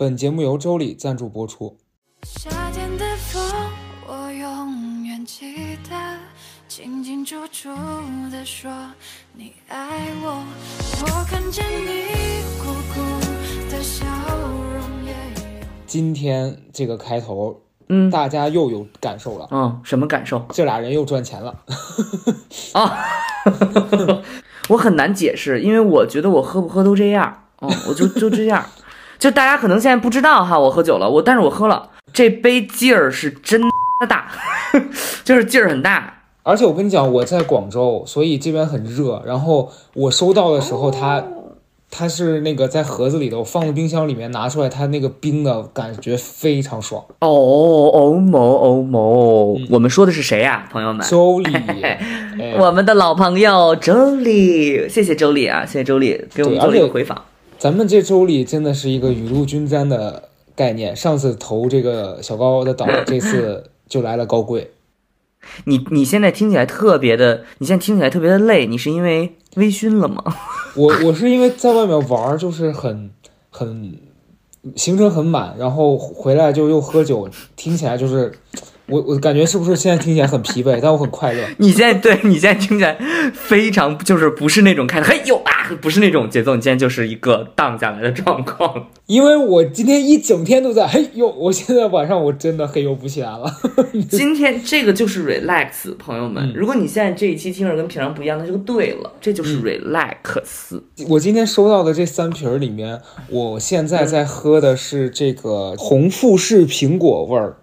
本节目由周礼赞助播出。夏天的风，我永远记得，清清楚楚的说你爱我。我看见你苦苦的笑容，也有。今天这个开头，嗯大家又有感受了，嗯，什么感受这俩人又赚钱了。啊？我很难解释，因为我觉得我喝不喝都这样，嗯，我就就这样。就大家可能现在不知道哈，我喝酒了，我但是我喝了，这杯劲儿是真的大，就是劲儿很大。而且我跟你讲，我在广州，所以这边很热。然后我收到的时候，它它是那个在盒子里头，我放到冰箱里面拿出来，它那个冰的感觉非常爽。哦哦某哦某，我们说的是谁呀、朋友们？周礼，哎我们的老朋友周丽，谢谢周丽啊，谢谢周丽给我们做了一个回访。咱们这周里真的是一个雨露均沾的概念。上次投这个小高的岛，这次就来了高贵。你你现在听起来特别的，你现在听起来特别的累，你是因为微醺了吗？我我是因为在外面玩儿，就是很很行程很满，然后回来就又喝酒，听起来就是我我感觉是不是现在听起来很疲惫，但我很快乐。你现在对你现在听起来非常就是不是那种开的嘿呦啊，不是那种节奏，你现在就是一个荡下来的状况。因为我今天一整天都在嘿呦，我现在晚上我真的嘿呦不起来了。今天这个就是 relax，朋友们，嗯如果你现在这一期听着跟平常不一样，那就对了，这就是嗯 relax。我今天收到的这三瓶儿里面，我现在在喝的是这个红富士苹果味儿。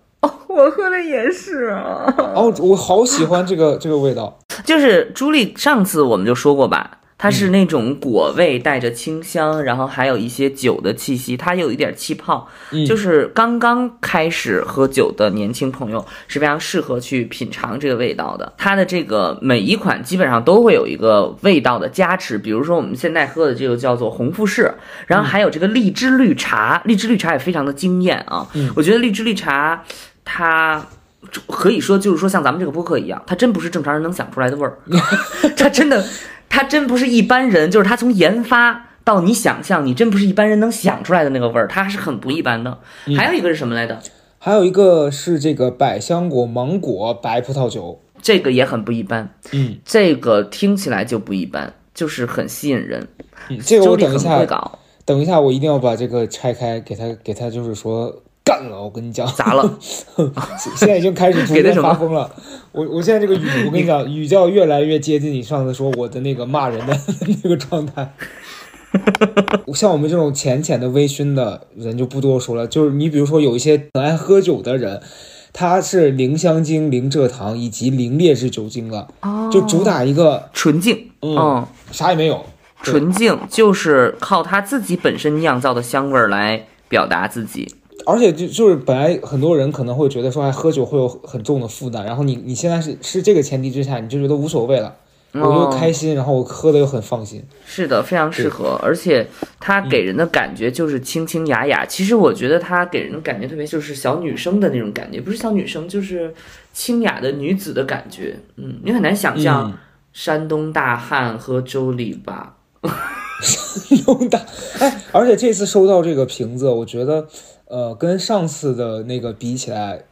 我喝的也是啊，哦，我好喜欢这个 这个味道。就是朱莉上次我们就说过吧。它是那种果味带着清香，然后还有一些酒的气息，它有一点气泡，嗯就是刚刚开始喝酒的年轻朋友是非常适合去品尝这个味道的。它的这个每一款基本上都会有一个味道的加持，比如说我们现在喝的这个叫做红富士，然后还有这个荔枝绿茶，荔枝绿茶也非常的惊艳啊。嗯我觉得荔枝绿茶它。可以说，就是说，像咱们这个播客一样，它真不是正常人能想出来的味儿，它真的，它真不是一般人，就是它从研发到你想象，你真不是一般人能想出来的那个味儿，它还是很不一般的。还有一个是什么来着？还有一个是这个百香果芒果白葡萄酒。这个也很不一般，嗯，这个听起来就不一般，就是很吸引人。嗯这个我等一下等一下，我一定要把这个拆开，给他给他就是说干了。我跟你讲，砸了。现在已经开始逐渐给他发疯了。我我现在这个语，我跟你讲，语调越来越接近你上次说我的那个骂人的 那个状态。像我们这种浅浅的微醺的人就不多说了，就是你比如说有一些很爱喝酒的人，他是零香精、零蔗糖以及零劣质酒精的，哦就主打一个纯净，嗯嗯，啥也没有。纯净就是靠他自己本身酿造的香味儿来表达自己。而且就就是本来很多人可能会觉得说，哎，喝酒会有很重的负担，然后你你现在是是这个前提之下，你就觉得无所谓了，我又哦开心，然后我喝的又很放心。是的，非常适合，而且它给人的感觉就是清清雅雅。其实我觉得它给人的感觉特别就是小女生的那种感觉，不是小女生，就是清雅的女子的感觉。嗯，你很难想象嗯山东大汉喝周礼吧？山东大，哎，而且这次收到这个瓶子，我觉得，呃，跟上次的那个比起来，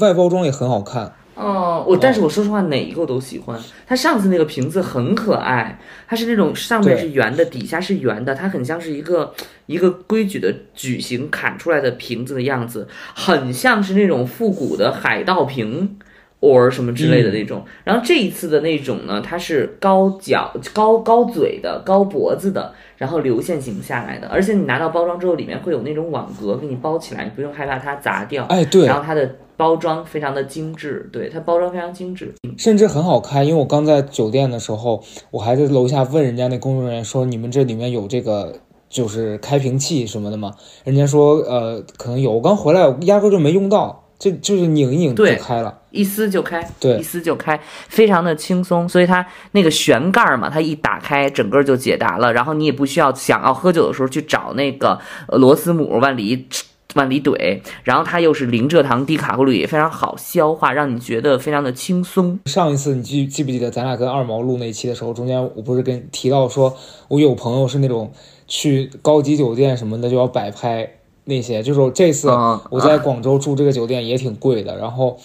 外包装也很好看。哦，我但是我说实话，哪一个我都喜欢。它上次那个瓶子很可爱，它是那种上面是圆的，底下是圆的，它很像是一个一个规矩的矩形砍出来的瓶子的样子，很像是那种复古的海盗瓶。Or 什么之类的那种，然后这一次的那种呢，它是高脚、高高嘴的、高脖子的，然后流线型下来的，而且你拿到包装之后，里面会有那种网格给你包起来，你不用害怕它砸掉。哎，对然，后它的包装非常的精致，对它包装非常精致。甚至很好看。因为我刚在酒店的时候，我还在楼下问人家那工作人员说：“你们这里面有这个就是开瓶器什么的吗？”人家说：“呃，可能有。”我刚回来，我压根儿就没用到，这就是拧一拧就开了。一撕就开，对一撕就开，非常的轻松。所以它那个旋盖儿嘛，它一打开，整个就解答了。然后你也不需要想要喝酒的时候去找那个呃螺丝母往里往里怼。然后它又是零蔗糖、低卡路里，非常好消化，让你觉得非常的轻松。上一次你记记不记得咱俩跟二毛录那一期的时候，中间我不是跟提到说，我有朋友是那种去高级酒店什么的就要摆拍，那些，就是我这次嗯我在广州住这个酒店也挺贵的，然后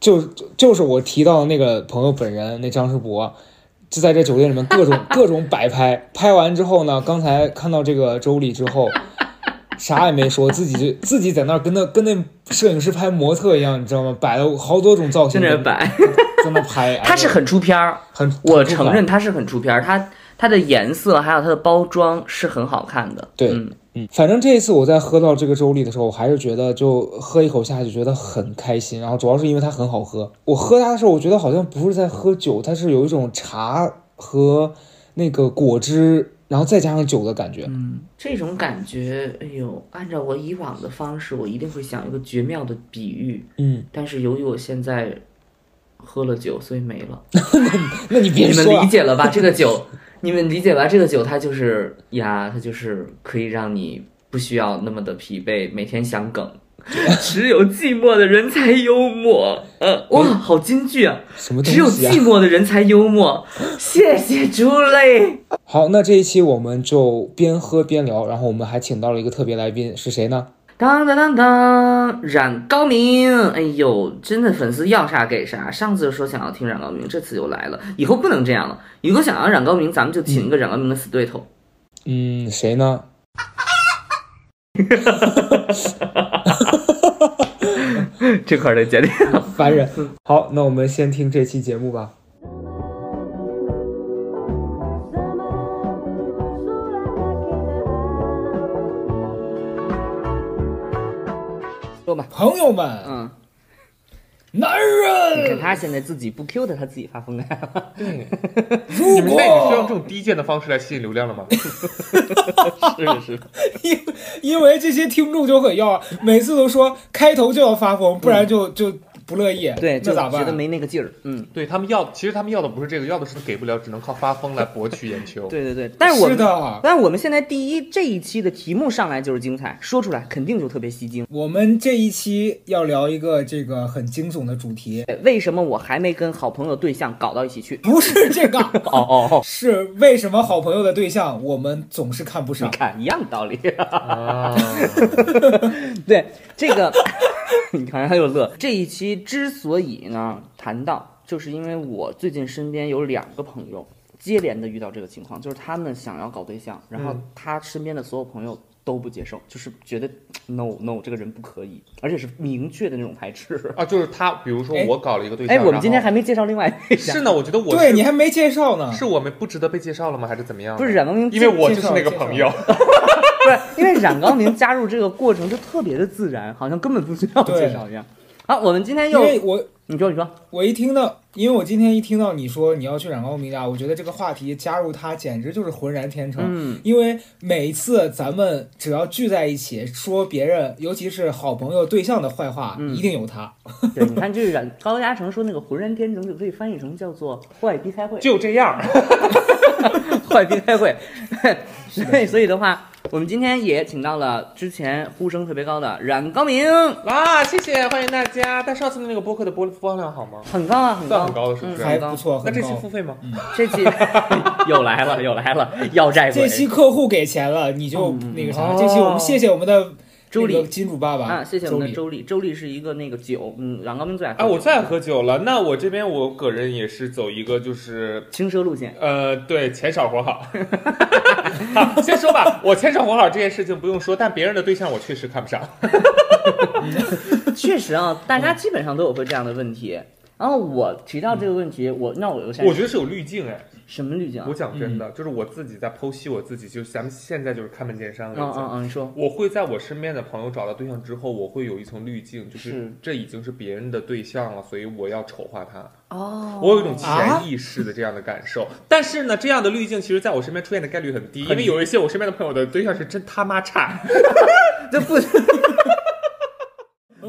就就是我提到的那个朋友本人，那张世博，就在这酒店里面各种 各种摆拍，拍完之后呢，刚才看到这个周丽之后，啥也没说，自己就自己在那儿跟那跟那摄影师拍模特一样，你知道吗？摆了好多种造型，在那摆，在那拍，他是很出片儿，很，我承认他是很出片儿，它它的颜色还有它的包装是很好看的。对嗯嗯，反正这一次我在喝到这个粥里的时候，我还是觉得就喝一口下去觉得很开心，然后主要是因为它很好喝。我喝它的时候，我觉得好像不是在喝酒，它是有一种茶和那个果汁，然后再加上酒的感觉。嗯，这种感觉，哎呦，按照我以往的方式，我一定会想一个绝妙的比喻，嗯，但是由于我现在喝了酒，所以没了。那你别 你们，理解了吧？这个酒，你们理解吧？这个酒它就是呀，它就是可以让你不需要那么的疲惫，每天想梗。只有寂寞的人才幽默，呃，哇，好金句啊！什么东只有？寂寞的人才幽默，谢谢朱磊。好，那这一期我们就边喝边聊，然后我们还请到了一个特别来宾，是谁呢？当当当当，冉高明，哎呦，真的粉丝要啥给啥。上次就说想要听冉高明，这次又来了，以后不能这样了。以后想要冉高明，咱们就请一个冉高明的死对头。嗯，谁呢？这块儿得剪掉。烦人。好，那我们先听这期节目吧。说吧，朋友们，嗯，男人。你看人他现在自己不 Q 的，他自己发疯开了。对，如你们那个是用这果种低贱的方式来吸引流量了吗？是 是，因因为这些听众就很要，每次都说开头就要发疯，不然就就不乐意。对，就那咋办？觉得没那个劲儿。嗯，对他们要，其实他们要的不是这个，要的是给不了，只能靠发疯来博取眼球。对对对。但是我们，是的，但是我们现在第一这一期的题目上来就是精彩，说出来肯定就特别吸睛。我们这一期要聊一个这个很惊悚的主题，为什么我还没跟好朋友对象搞到一起去？不是这个，哦哦哦，是为什么好朋友的对象我们总是看不你上？看一样的道理。啊，对这个，你看他又乐。这一期之所以呢谈到，就是因为我最近身边有两个朋友接连的遇到这个情况，就是他们想要搞对象，然后嗯他身边的所有朋友都不接受，就是觉得 no no 这个人不可以，而且是明确的那种排斥。啊，就是他，比如说哎我搞了一个对象，哎，我们今天还没介绍另外是呢，我觉得我对你还没介绍呢，是我们不值得被介绍了吗？还是怎么样？不是，冉高明，因为我就是那个朋友。不是因为冉高明加入这个过程就特别的自然，好像根本不需要介绍一样。好，我们今天又因为我你说你说，我一听到，因为我今天一听到你说你要去冉高明家，我觉得这个话题加入他简直就是浑然天成。嗯，因为每一次咱们只要聚在一起说别人，尤其是好朋友、对象的坏话，嗯一定有他。对，你看这个冉高嘉诚说那个浑然天成就可以翻译成叫做坏逼开会，就这样，坏逼开会。所以所以的话，我们今天也请到了之前呼声特别高的冉高明，哇，谢谢，欢迎大家。但上次的那个播客的播播放量好吗？很高啊，很高，很高的是不是嗯还不。错，那这期。付费吗？这期 又来了，又来了，要债鬼。这期客户给钱了，你就嗯那个啥。哦这期我们谢谢我们的周丽那个金主爸爸啊，谢谢我们的周周丽，周丽是一个那个酒，嗯，冉高明最爱喝哎，酒。我最爱喝酒了。那我这边我个人也是走一个就是轻奢路线，呃，对，钱少活好。好，先说吧，我钱少活好这件事情不用说，但别人的对象我确实看不上。确实啊，大家基本上都有会这样的问题。然后我提到这个问题，我那我又先我觉得是有滤镜哎，什么滤镜啊我？讲真的，就是我自己在剖析我自己，就是咱们现在就是开门见山了已经。嗯嗯嗯，你说。我会在我身边的朋友找到对象之后，我会有一层滤镜，就是是这已经是别人的对象了，所以我要丑化他。哦我有一种啊潜意识的这样的感受，但是呢，这样的滤镜其实在我身边出现的概率很低，因很低为有一些我身边的朋友的对象是真他妈差。这不。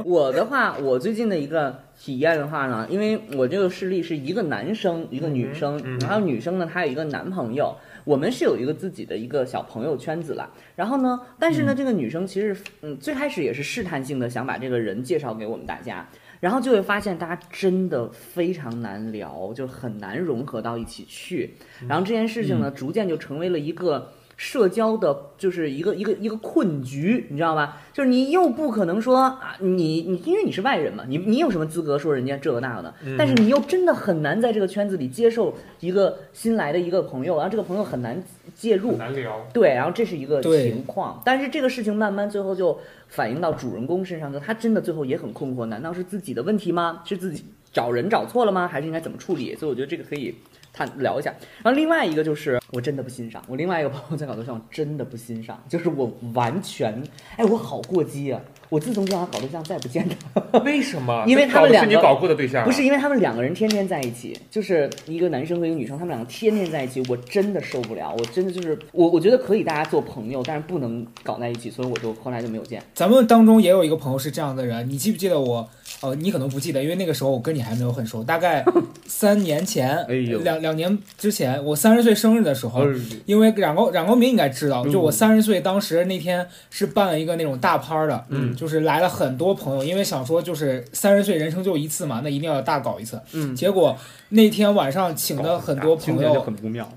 我的话，我最近的一个体验的话呢，因为我这个事例是一个男生，一个女生，嗯然后女生呢，她有一个男朋友，我们是有一个自己的一个小朋友圈子啦。然后呢，但是呢，这个女生其实，嗯，最开始也是试探性的想把这个人介绍给我们大家，然后就会发现大家真的非常难聊，就很难融合到一起去。然后这件事情呢，逐渐就成为了一个社交的，就是一个一个一个困局，你知道吧？就是你又不可能说啊，你你因为你是外人嘛，你你有什么资格说人家这个那个的？但是你又真的很难在这个圈子里接受一个新来的一个朋友，然后这个朋友很难介入，难聊。对，然后这是一个情况，但是这个事情慢慢最后就反映到主人公身上，就他真的最后也很困惑，难道是自己的问题吗？是自己找人找错了吗？还是应该怎么处理？所以我觉得这个可以探聊一下。然后另外一个就是我真的不欣赏，我另外一个朋友在搞对象，我真的不欣赏，就是我完全，哎，我好过激啊！我自从跟他搞对象，再也不见他。为什么？因为他们两个是你搞过的对象啊，不是因为他们两个人天天在一起，就是一个男生和一个女生，他们两个天天在一起，我真的受不了，我真的就是我，我觉得可以大家做朋友，但是不能搞在一起，所以我就后来就没有见。咱们当中也有一个朋友是这样的人，你记不记得我？呃，你可能不记得，因为那个时候我跟你还没有很熟，大概 三年前，哎两两年之前，我三十岁生日的时候，哎因为冉高冉高明应该知道，嗯就我三十岁当时那天是办了一个那种大趴的，嗯，就是来了很多朋友，因为想说就是三十岁人生就一次嘛，那一定要大搞一次，嗯结果那天晚上请的很多朋友，很不妙。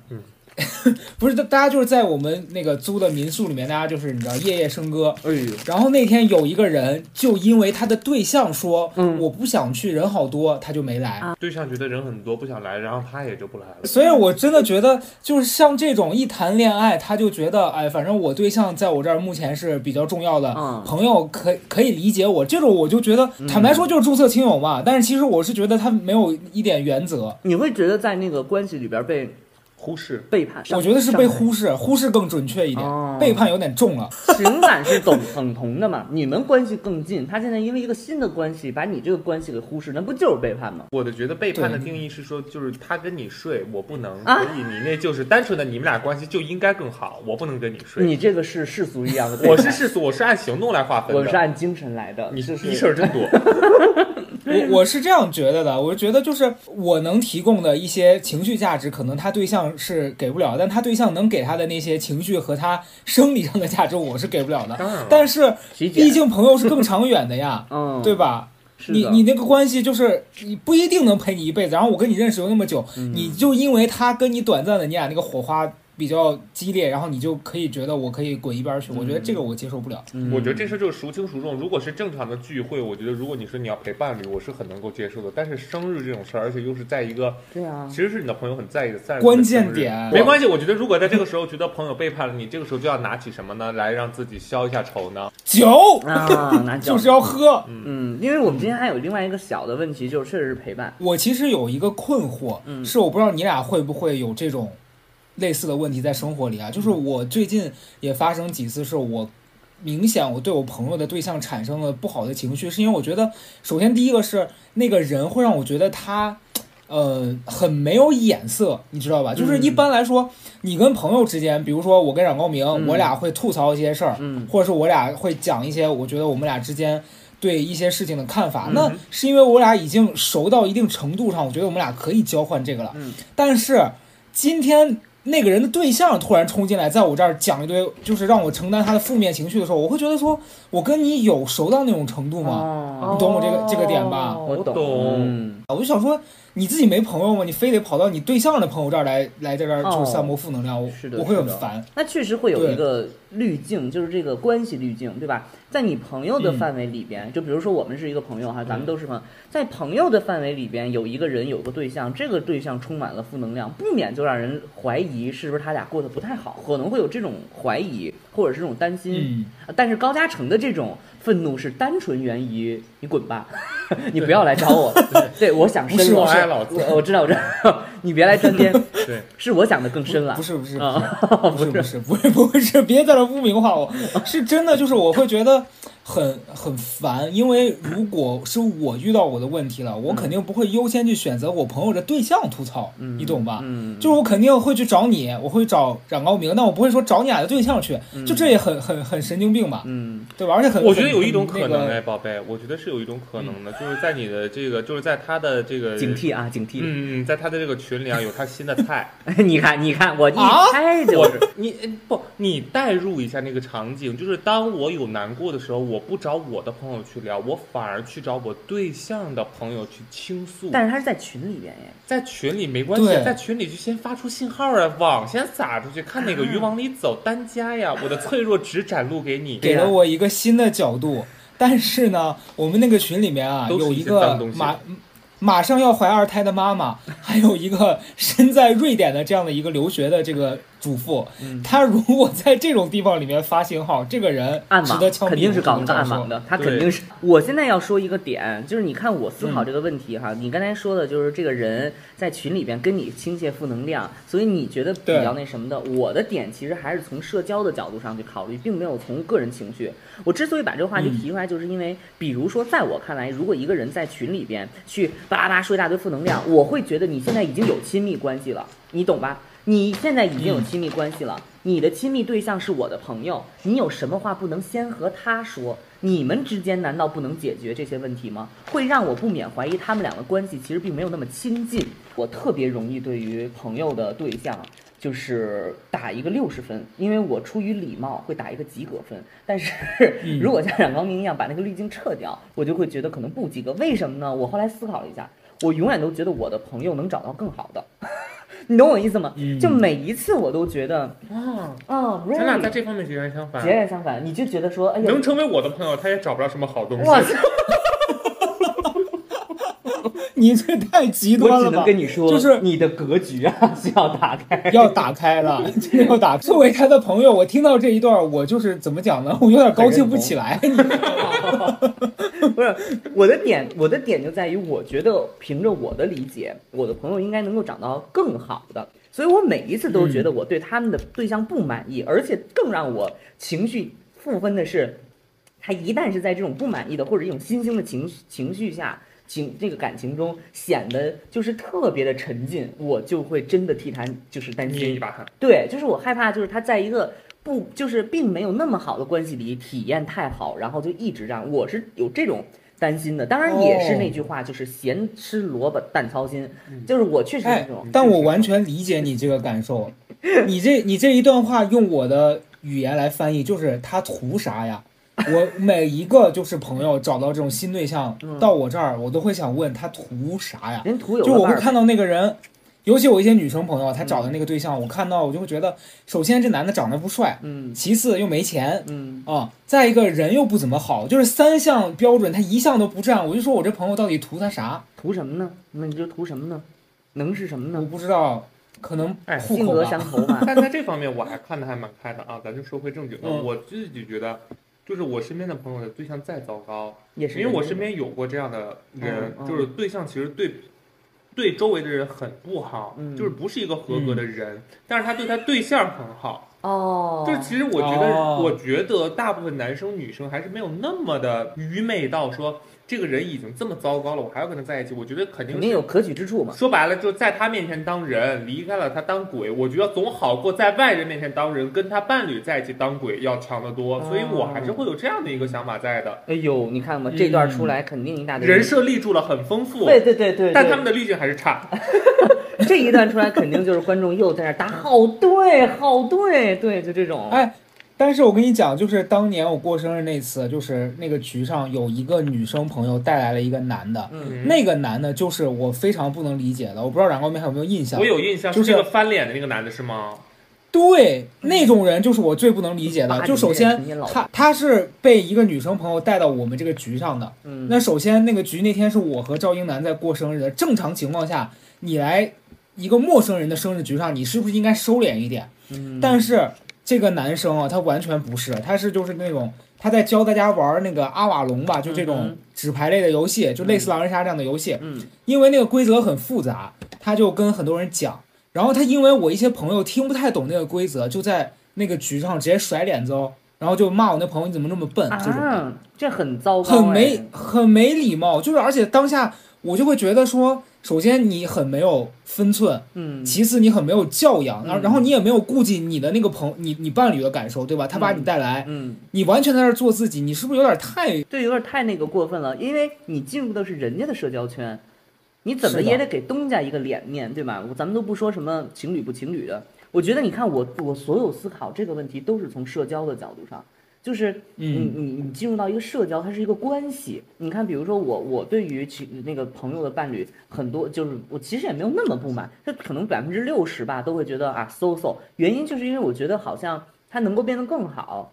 不是大大家就是在我们那个租的民宿里面，大家就是你知道夜夜笙歌，哎呦，然后那天有一个人就因为他的对象说，嗯我不想去，人好多，他就没来。对象觉得人很多不想来，然后他也就不来了。所以我真的觉得，就是像这种一谈恋爱，他就觉得，哎，反正我对象在我这儿目前是比较重要的，嗯朋友可可以理解我。这种我就觉得，坦白说就是重色轻友嘛。但是其实我是觉得他没有一点原则，你会觉得在那个关系里边被忽视，背叛？我觉得是被忽视，忽视更准确一点，哦背叛有点重了。情感是等等同的嘛？你们关系更近，他现在因为一个新的关系把你这个关系给忽视，那不就是背叛吗？我的觉得背叛的定义是说，就是他跟你睡，我不能，啊所以你那就是单纯的你们俩关系就应该更好，我不能跟你睡。你这个是世俗一样的背叛，我是世俗，我是按行动来划分的。我是按精神来的，你是你事儿真多。我我是这样觉得的，我觉得就是我能提供的一些情绪价值，可能他对象是给不了，但他对象能给他的那些情绪和他生理上的价值，我是给不了的。当然了，但是毕竟朋友是更长远的呀，嗯，对吧？你你那个关系就是你不一定能陪你一辈子，然后我跟你认识有那么久，嗯你就因为他跟你短暂的你俩那个火花比较激烈，然后你就可以觉得我可以滚一边儿去，我觉得这个我接受不了。嗯我觉得这事儿就是孰轻孰重。如果是正常的聚会，我觉得如果你说你要陪伴侣，我是很能够接受的。但是生日这种事儿，而且又是在一个对啊其，实是你的朋友很在意的三十关键点没关系。我觉得如果在这个时候觉得朋友背叛了你，这个时候就要拿起什么呢，来让自己消一下愁呢？酒啊，拿酒就是要喝。嗯，因为我们今天还有另外一个小的问题，就是确实是陪伴。我其实有一个困惑，嗯是我不知道你俩会不会有这种类似的问题在生活里啊？就是我最近也发生几次，是我明显我对我朋友的对象产生了不好的情绪，是因为我觉得，首先第一个是那个人会让我觉得他。呃，很没有眼色，你知道吧？就是一般来说，你跟朋友之间，比如说我跟冉高明，嗯我俩会吐槽一些事儿，嗯或者是我俩会讲一些我觉得我们俩之间对一些事情的看法，嗯那是因为我俩已经熟到一定程度上，我觉得我们俩可以交换这个了。嗯但是今天那个人的对象突然冲进来，在我这儿讲一堆，就是让我承担他的负面情绪的时候，我会觉得说，我跟你有熟到那种程度吗？哦。你懂我这个这个点吧？我懂。嗯我就想说，你自己没朋友吗？你非得跑到你对象的朋友这儿来，来在这儿哦就散播负能量，我是的我会很烦。那确实会有一个滤镜，就是这个关系滤镜，对吧？在你朋友的嗯范围里边，就比如说我们是一个朋友哈，咱们都是朋友，在朋友的范围里边，有一个人有个对象，这个对象充满了负能量，不免就让人怀疑是不是他俩过得不太好，可能会有这种怀疑或者是这种担心。嗯，但是高嘉诚的这种愤怒是单纯源于你滚吧，你不要来找我。对，我想深不是了，我爱老子我我知道，我知道，你别来沾边。对，是我想的更深了。不是不是啊，不是不是不是不是，别在这污名化我，是真的，就是我会觉得很很烦，因为如果是我遇到我的问题了，我肯定不会优先去选择我朋友的对象吐槽，你懂吧？嗯，就是我肯定会去找你，我会找冉高明，但我不会说找你俩的对象去，就这也很很很神经病吧，嗯对吧？而且很我觉得有一种可能哎，那个宝贝，我觉得是有一种可能的，就是在你的这个，就是在他的这个警惕啊，警惕。嗯嗯，在他的这个群里啊，有他新的菜。你看，你看，我一啊猜就。你不，你代入一下那个场景，就是当我有难过的时候，我不找我的朋友去聊，我反而去找我对象的朋友去倾诉。但是他是在群里边耶，在群里没关系，在群里就先发出信号啊，网先撒出去，看哪个鱼往里走，单加呀，我的脆弱只展露给你。给了我一个新的角度。但是呢，我们那个群里面啊，一有一个马马上要怀二胎的妈妈，还有一个身在瑞典的这样的一个留学的这个主妇。嗯她如果在这种地方里面发信号，这个人暗网。肯定是搞暗网的，他肯定是。我现在要说一个点，就是你看我思嗯考这个问题哈，你刚才说的就是这个人在群里边跟你倾泻负能量，所以你觉得比较那什么的。我的点其实还是从社交的角度上去考虑，并没有从个人情绪。我之所以把这个话题嗯提出来，就是因为，比如说在我看来，如果一个人在群里边去巴拉巴拉说一大堆负能量，我会觉得你现在已经有亲密关系了，你懂吧？你现在已经有亲密关系了，你的亲密对象是我的朋友，你有什么话不能先和他说？你们之间难道不能解决这些问题吗？会让我不免怀疑他们两个关系其实并没有那么亲近。我特别容易对于朋友的对象就是打一个六十分，因为我出于礼貌会打一个及格分，但是 如果像冉高明一样把那个滤镜撤掉，我就会觉得可能不及格。为什么呢？我后来思考了一下，我永远都觉得我的朋友能找到更好的。你懂我意思吗？嗯就每一次我都觉得，啊，啊咱俩在这方面截然相反截。然相反，你就觉得说，哎呀，能成为我的朋友，他也找不着什么好东西。哇塞，你这太极端了我只能？跟你说，就是你的格局啊是要打开。要打开了，真的要打。作为他的朋友，我听到这一段，我就是怎么讲呢？我有点高兴不起来。你 不是我的点，我的点就在于，我觉得凭着我的理解，我的朋友应该能够找到更好的，所以我每一次都觉得我对他们的对象不满意，而且更让我情绪负分的是，他一旦是在这种不满意的或者一种新兴的情绪情绪下。情这个感情中显得就是特别的沉浸，我就会真的替他就是担心捏一，把汗。对，就是我害怕，就是他在一个不就是并没有那么好的关系里体验太好，然后就一直这样，我是有这种担心的。当然也是那句话，就是咸吃萝卜淡操心，就是我确实是哎这种。，但我完全理解你这个感受。你这你这一段话用我的语言来翻译，就是他图啥呀？我每一个就是朋友找到这种新对象嗯到我这儿，我都会想问他图啥呀？人图有就我会看到那个人，尤其我一些女生朋友，她找的那个对象，我看到我就会觉得，首先这男的长得不帅，嗯其次又没钱嗯，啊，再一个人又不怎么好，就是三项标准他一项都不占，我就说我这朋友到底图他啥？图什么呢？那你就图什么呢？能是什么呢我呢？不知道，可能哎性格。相投嘛。但在这方面我还看的还蛮开的啊，咱就说回正经的，嗯我自己觉得，就是我身边的朋友的对象再糟糕，也是因为我身边有过这样的人，就是对象其实对对周围的人很不好，嗯就是不是一个合格的人，但是他对他对象很好。哦，就是其实我觉得，哦我觉得大部分男生女生还是没有那么的愚昧到说这个人已经这么糟糕了，我还要跟他在一起。我觉得肯定肯定有可取之处嘛。说白了，就在他面前当人，离开了他当鬼，我觉得总好过在外人面前当人，跟他伴侣在一起当鬼要强得多。所以我还是会有这样的一个想法在的。哎呦，你看嘛，这段出来肯定一大堆人设立住了很丰富，对对对对，但他们的滤镜还是差。这一段出来，肯定就是观众又在那儿打好对好对对，就这种。哎，但是我跟你讲，就是当年我过生日那次，就是那个局上有一个女生朋友带来了一个男的，嗯，那个男的就是我非常不能理解的，我不知道冉光明还有没有印象我？有印象，就是那个翻脸的那个男的是吗？对，那种人就是我最不能理解的。就首先他他是被一个女生朋友带到我们这个局上的。嗯，那首先那个局那天是我和赵英男在过生日的，正常情况下你来一个陌生人的生日局上，你是不是应该收敛一点？嗯但是这个男生啊，他完全不是，他是就是那种他在教大家玩那个阿瓦隆吧，就这嗯种纸牌类的游戏，就类似狼人杀这样的游戏。嗯。因为那个规则很复杂，他就跟很多人讲，然后他因为我一些朋友听不太懂那个规则，就在那个局上直接甩脸子哦，然后就骂我那朋友你怎么那么笨，这种啊，这很糟糕，很没哎。很没礼貌，就是而且当下我就会觉得说，首先你很没有分寸，嗯，其次你很没有教养，然后嗯。然后你也没有顾及你的那个朋你你伴侣的感受，对吧？他把你带来，嗯，你完全在那儿做自己，你是不是有点太对有点太那个过分了，因为你进入的是人家的社交圈，你怎么也得给东家一个脸面，对吧？咱们都不说什么情侣不情侣的，我觉得你看我我所有思考这个问题都是从社交的角度上，就是你嗯你你进入到一个社交，它是一个关系。你看，比如说我我对于其那个朋友的伴侣，很多就是我其实也没有那么不满，他可能百分之六十吧都会觉得啊 so so。原因就是因为我觉得好像他能够变得更好。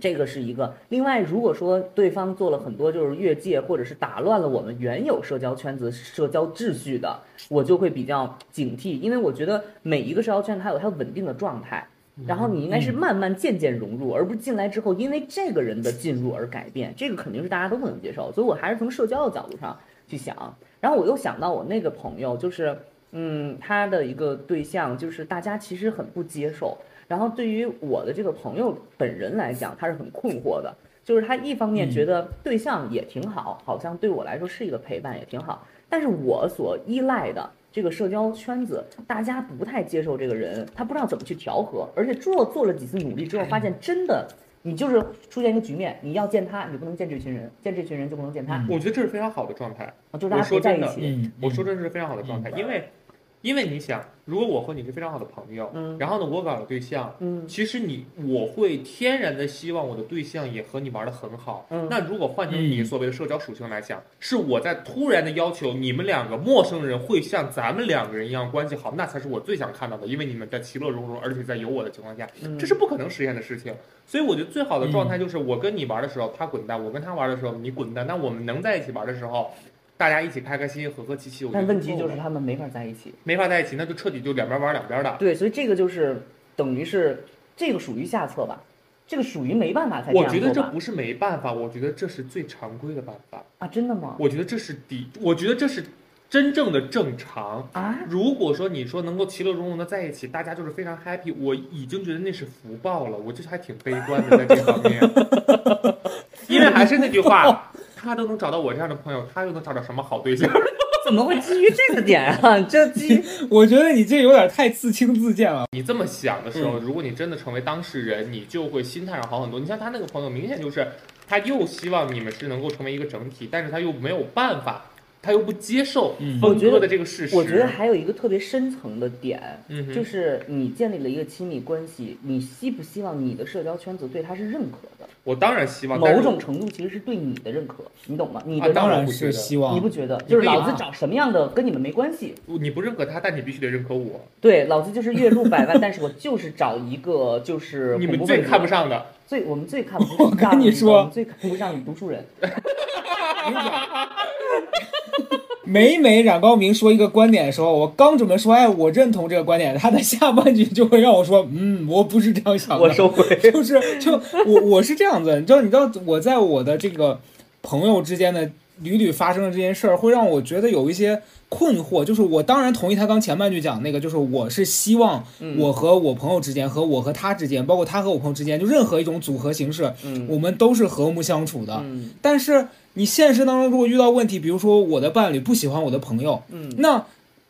这个是一个。另外，如果说对方做了很多就是越界，或者是打乱了我们原有社交圈子、社交秩序的，我就会比较警惕，因为我觉得每一个社交圈它有它稳定的状态，然后你应该是慢慢渐渐融入，而不是进来之后因为这个人的进入而改变，这个肯定是大家都不能接受。所以我还是从社交的角度上去想。然后我又想到我那个朋友，就是嗯，他的一个对象，就是大家其实很不接受。然后对于我的这个朋友本人来讲，他是很困惑的，就是他一方面觉得对象也挺好，好像对我来说是一个陪伴也挺好，但是我所依赖的这个社交圈子，大家不太接受这个人，他不知道怎么去调和，而且做做了几次努力之后，发现真的。你就是出现一个局面，你要见他，你不能见这群人，见这群人就不能见他，我觉得这是非常好的状态。就是大家我说真的不在一起。嗯，我说这是非常好的状态，因为，因为你想，如果我和你是非常好的朋友，嗯然后呢，我搞了对象，嗯其实你我会天然的希望我的对象也和你玩的很好。嗯那如果换成你嗯所谓的社交属性来讲，是我在突然的要求你们两个陌生人会像咱们两个人一样关系好，那才是我最想看到的，因为你们在其乐融融，而且在有我的情况下，嗯这是不可能实现的事情。所以我觉得最好的状态就是我跟你玩的时候他滚蛋，我跟他玩的时候你滚蛋。那我们能在一起玩的时候，大家一起开开心心、和和气气。但问题就是他们没法在一起。没法在一起，那就彻底就两边玩两边的。对，所以这个就是等于是这个属于下策吧，这个属于没办法才这我觉得这不是没办法，我觉得这是最常规的办法。啊，真的吗？我觉得这是底，我觉得这是真正的正常。啊，如果说你说能够其乐融融的在一起，大家就是非常 happy，我已经觉得那是福报了。我就是还挺悲观的在这方面，因为还是那句话，他都能找到我这样的朋友，他又能找到什么好对象？怎么会基于这个点啊？这基 我觉得你这有点太自轻自贱了。你这么想的时候，嗯如果你真的成为当事人，你就会心态上好很多。你像他那个朋友，明显就是他又希望你们是能够成为一个整体，但是他又没有办法，他又不接受嗯分割的这个事实。我觉得还有一个特别深层的点，就是你建立了一个亲密关系，你希不希望你的社交圈子对他是认可的？我当然希望某种程度其实是对你的认可，你懂吗？你的啊当当然然不觉得是希望你不觉得？就是老子找什么样的跟你们没关系。你不认可他，但你必须得认可我。对，老子就是月入百万，但是我就是找一个就是 你们最看不上的，最我们最看不上，我跟你说我们最看不上读书人。每每冉高明说一个观点的时候，我刚准备说，哎，我认同这个观点，他的下半句就会让我说，嗯，我不是这样想的。我收回。就是就我我是这样子，你知道你知道我在我的这个朋友之间的屡屡发生的这件事儿，会让我觉得有一些困惑。就是我当然同意他刚前半句讲那个，就是我是希望嗯我和我朋友之间，和我和他之间，包括他和我朋友之间，就任何一种组合形式，嗯我们都是和睦相处的。嗯但是你现实当中如果遇到问题，比如说我的伴侣不喜欢我的朋友，嗯那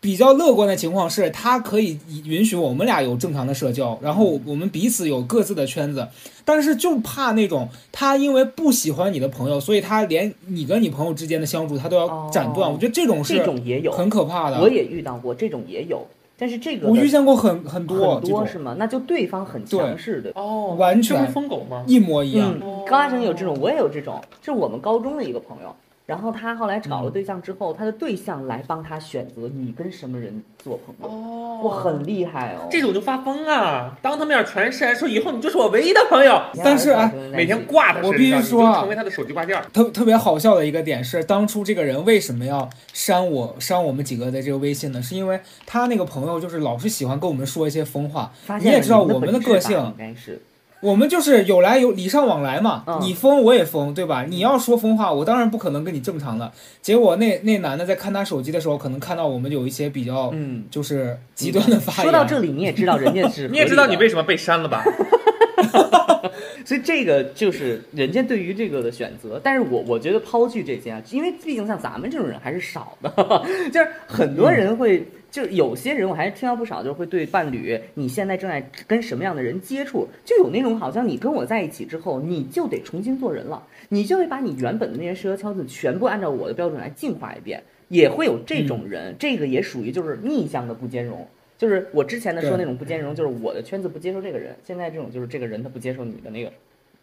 比较乐观的情况是，他可以允许我们俩有正常的社交，然后我们彼此有各自的圈子，但是就怕那种他因为不喜欢你的朋友，所以他连你跟你朋友之间的相处他都要斩断。哦我觉得这种这是种也有，很可怕的。我也遇到过，这种也有，但是这个我遇见过很很多很多是吗？那就对方很强势的。哦，完全疯狗吗？一模一样。嗯，高大成有这种，我也有这种，是我们高中的一个朋友。然后他后来找了对象之后，他的对象来帮他选择你跟什么人做朋友，哦哇，很厉害哦。这种就发疯啊！当他面全是说以后你就是我唯一的朋友，但是哎每天挂他我必须说啊成为他的手机挂件儿。特特别好笑的一个点是，当初这个人为什么要删我删我们几个的这个微信呢？是因为他那个朋友就是老是喜欢跟我们说一些疯话。发现了你也知道我们的个性应该是我们就是有来有礼尚往来嘛，嗯你疯我也疯，对吧？你要说疯话，我当然不可能跟你正常的。结果那那男的在看他手机的时候，可能看到我们有一些比较嗯。就是极端的发言。说到这里，你也知道人家是，你也知道你为什么被删了吧？所以这个就是人家对于这个的选择，但是我我觉得抛去这些啊，因为毕竟像咱们这种人还是少的，就是很多人会，就是有些人我还是听到不少，就是会对伴侣，你现在正在跟什么样的人接触，就有那种好像你跟我在一起之后，你就得重新做人了，你就得把你原本的那些社交圈子全部按照我的标准来进化一遍，也会有这种人，这个也属于就是逆向的不兼容。就是我之前的说那种不兼容，就是我的圈子不接受这个人，现在这种就是这个人他不接受你的那个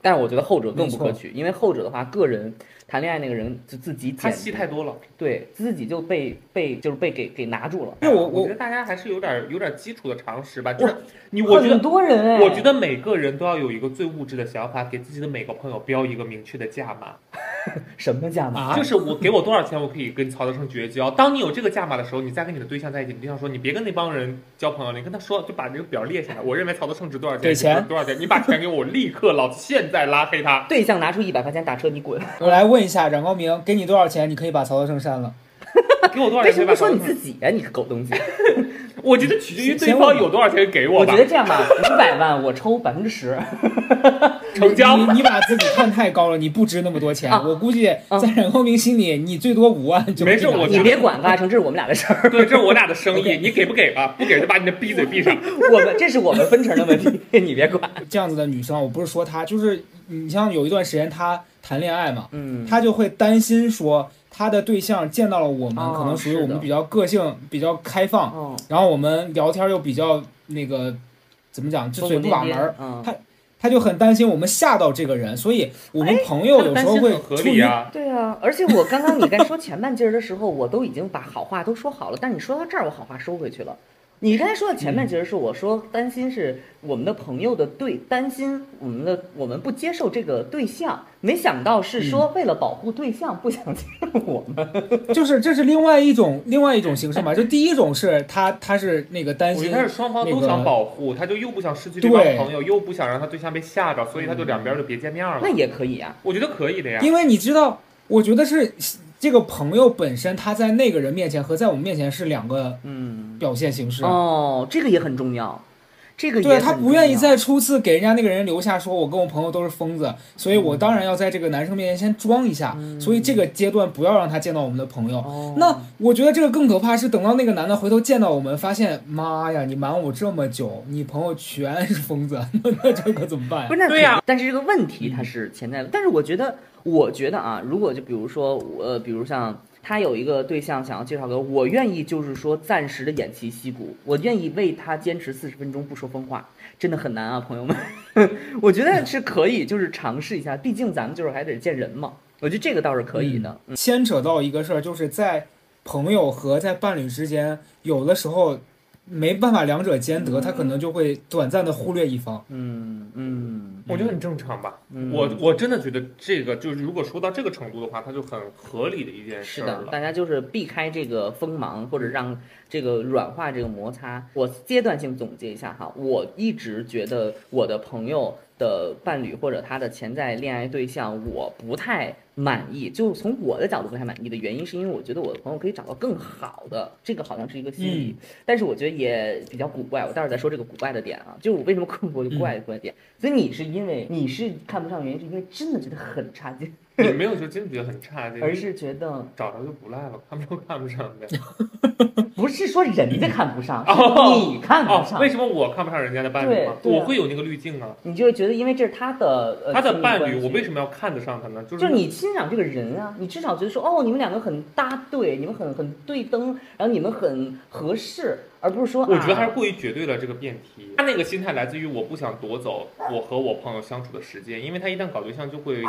但是我觉得后者更不可取，因为后者的话，个人谈恋爱那个人就自己他剪，戏太多了。对自己就被被就是被给给拿住了。因为我我我觉得大家还是有点有点基础的常识吧，就是你，我觉得很。多人哎，我觉得每个人都要有一个最物质的想法，给自己的每个朋友标一个明确的价码，什么价码？啊就是我给我多少钱，我可以跟曹德胜绝交。当你有这个价码的时候，你再跟你的对象在一起，你对象说你别跟那帮人交朋友了，你跟他说就把这个表列下来。我认为曹德胜值多少钱？给钱多少钱？你把钱给我，我立刻老子现在拉黑他。对象拿出一百块钱打车，你滚！我来问一下冉高明，给你多少钱，你可以把曹德胜删了？给我多少钱可以把曹德什么不说你自？己呀、你个狗东西！我觉得取决于对方有多少钱给吧我觉。得这样吧，五百万我抽百分之十。成交。你你把自己看太高了，你不值那么多钱。啊我估计在冉高明心里，你最多五万就没事我你别管发成，这是我们俩的事儿。对，这是我俩的生意，你给不给吧？不给就把你的逼嘴闭上。我们这是我们分成的问题，你别管。这样子的女生，我不是说她，就是你像有一段时间她谈恋爱嘛，嗯，他就会担心说他的对象见到了我们，哦可能属于我们比较个性、比较开放，哦，然后我们聊天又比较那个怎么讲，就嘴不把门儿，嗯，她就很担心我们吓到这个人，所以我们朋友有时候会很合出于理啊。对啊，而且我刚刚你在说前半截儿的时候，我都已经把好话都说好了，但你说到这儿，我好话收回去了。你刚才说的前面其实是我说担心是我们的朋友的对担心我们的我们不接受这个对象，没想到是说为了保护对象不想接受我们。就是这是另外一种另外一种形式嘛，就第一种是他他是那个担心我觉得是双方都想保护，他就又不想失去这帮对朋友，又不想让他对象被吓着，所以他就两边就别见面了那。也可以啊，我觉得可以的呀。因为你知道，我觉得是这个朋友本身，他在那个人面前和在我们面前是两个嗯，表现形式。哦，这个也很重要，这个对他不愿意再初次给人家那个人留下说，我跟我朋友都是疯子，所以我当然要在这个男生面前先装一下，所以这个阶段不要让他见到我们的朋友。哦那我觉得这个更可怕是等到那个男的回头见到我们，发现妈呀，你瞒我这么久，你朋友全是疯子，那 那这可怎么办呀不？是那对呀但是这个问题它是潜在的。但是我觉得，我觉得啊，如果就比如说我，呃，比如像他有一个对象想要介绍给我，我愿意就是说暂时的偃旗息鼓，我愿意为他坚持四十分钟不说疯话，真的很难啊，朋友们。我觉得是可以，就是尝试一下，毕竟咱们就是还得见人嘛。我觉得这个倒是可以的。嗯牵扯到一个事儿，就是在朋友和在伴侣之间，有的时候没办法两者兼得，他可能就会短暂的忽略一方。嗯嗯，我觉得很正常吧。嗯我我真的觉得这个就是，如果说到这个程度的话，它就很合理的一件事是的。大家就是避开这个锋芒，或者让这个软化这个摩擦。我阶段性总结一下哈，我一直觉得我的朋友的伴侣或者他的潜在恋爱对象，我不太满意。就从我的角度不太满意的原因，是因为我觉得我的朋友可以找到更好的，这个好像是一个心理，但是我觉得也比较古怪。我待会儿再说这个古怪的点啊，就是我为什么困惑就怪的观点。所以你是因为你是看不上原因，是因为真的觉得很差劲，也没有说真的觉得很差，这而是觉得找着就不赖了，看不上看不上呗。不是说人家看不上，你看不哦，上。为什么我看不上人家的伴侣吗？对对啊我会有那个滤镜啊。你就会觉得，因为这是他的呃他的伴侣，我为什么要看得上他呢？就是就是你欣赏这个人啊，你至少觉得说，哦，你们两个很搭对，你们很很对灯，然后你们很合适，而不是说，我觉得还是啊过于绝对了这个辩题。他那个心态来自于我不想夺走我和我朋友相处的时间，因为他一旦搞对象就会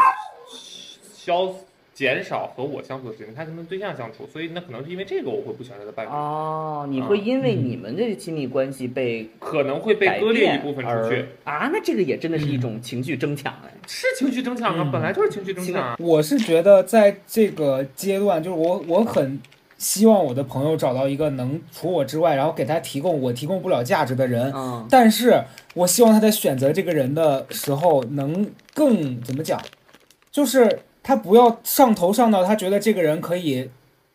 消减少和我相处的时间，他跟对象相处，所以那可能是因为这个我会不喜欢他的伴侣，哦，你会因为你们这亲密关系被可能会被割裂一部分出去，啊，那这个也真的是一种情绪争抢哎。是情绪争抢啊，嗯本来就是情绪争抢啊。我是觉得在这个阶段，就是我我很希望我的朋友找到一个能除我之外，然后给他提供我提供不了价值的人。嗯，但是我希望他在选择这个人的时候，能更怎么讲，就是他不要上头上到他觉得这个人可以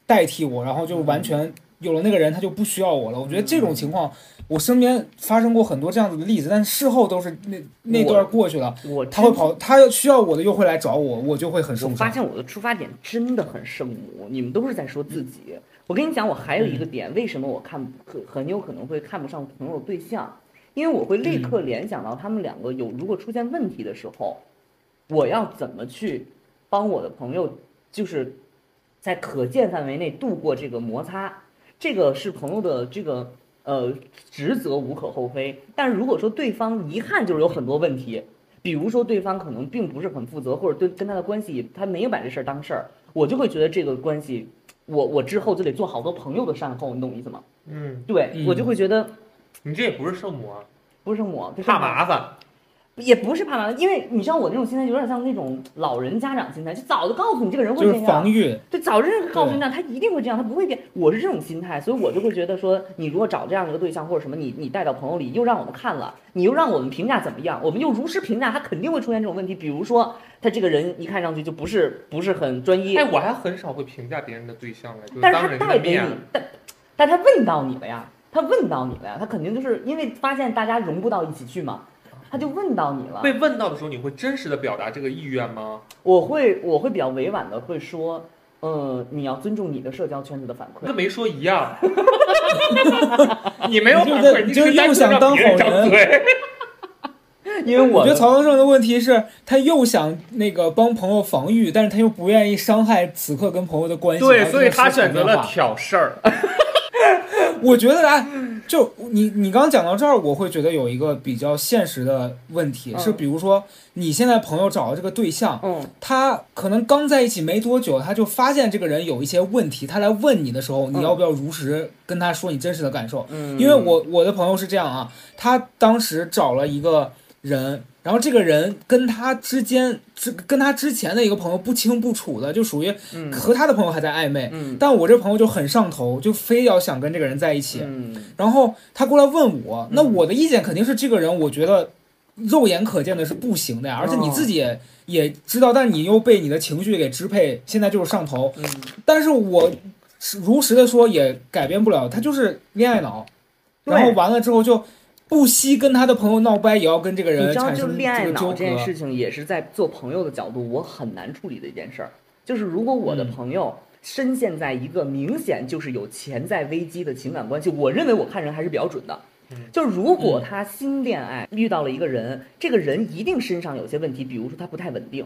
代替我，然后就完全有了那个人他就不需要我了。我觉得这种情况，我身边发生过很多这样子的例子，但事后都是那那段过去了，我他会跑，他要需要我的又会来找我，我就会很我受伤。发现我的出发点真的很圣母，你们都是在说自己。我跟你讲，我还有一个点，为什么我看很很有可能会看不上朋友对象，因为我会立刻联想到他们两个有如果出现问题的时候，我要怎么去帮我的朋友，就是在可见范围内度过这个摩擦，这个是朋友的这个呃职责无可厚非。但是如果说对方一看就是有很多问题，比如说对方可能并不是很负责，或者对跟他的关系他没有把这事儿当事儿，我就会觉得这个关系，我我之后就得做好多朋友的善后，你懂我意思吗？嗯，对、嗯我就会觉得你这也不是圣母啊，不是我，这是怕麻烦。也不是怕麻烦，因为你知道我那种心态有点像那种老人家长心态，就早就告诉你这个人会就是这样，防御。对，早就告诉你这样，他一定会这样，他不会变。我是这种心态，所以我就会觉得说，你如果找这样一个对象或者什么，你你带到朋友里，又让我们看了，你又让我们评价怎么样，我们又如实评价，他肯定会出现这种问题。比如说，他这个人一看上去就不是不是很专一，哎，我还很少会评价别人的对象嘞，就是但是他带给你但但他问到你了呀，他问到你了呀，他肯定就是因为发现大家融不到一起去嘛，他就问到你了。被问到的时候，你会真实的表达这个意愿吗？我会我会比较委婉的会说，呃，你要尊重你的社交圈子的反馈跟。没说一样。你没有反馈，你就又想当好人。因为我我觉得曹德胜的问题是，他又想那个帮朋友防御，但是他又不愿意伤害此刻跟朋友的关系。对，所以他选择了挑事儿。我觉得啊，就你你刚刚讲到这儿，我会觉得有一个比较现实的问题、嗯。是，比如说你现在朋友找的这个对象，嗯。他可能刚在一起没多久，他就发现这个人有一些问题，他来问你的时候，你嗯。要不要如实跟他说你真实的感受？嗯，因为我我的朋友是这样啊，他当时找了一个人，然后这个人跟他之间之跟他之前的一个朋友不清不楚的，就属于嗯。和他的朋友还在暧昧，嗯。但我这朋友就很上头，就非要想跟这个人在一起。嗯。然后他过来问我，那我的意见肯定是这个人，我觉得肉眼可见的是不行的呀，而且你自己也也知道，但你又被你的情绪给支配，现在就是上头。嗯。但是我如实的说，也改变不了，他就是恋爱脑，然后完了之后就不惜跟他的朋友闹掰，也要跟这个你知道，人产就恋爱生这个纠脑这件事。情，也是在做朋友的角度，我很难处理的一件事儿。就是如果我的嗯朋友深陷在一个明显就是有潜在危机的情感关系，我认为我看人还是比较准的。就是如果他新恋爱遇到了一个人，这个人一定身上有些问题，比如说他不太稳定，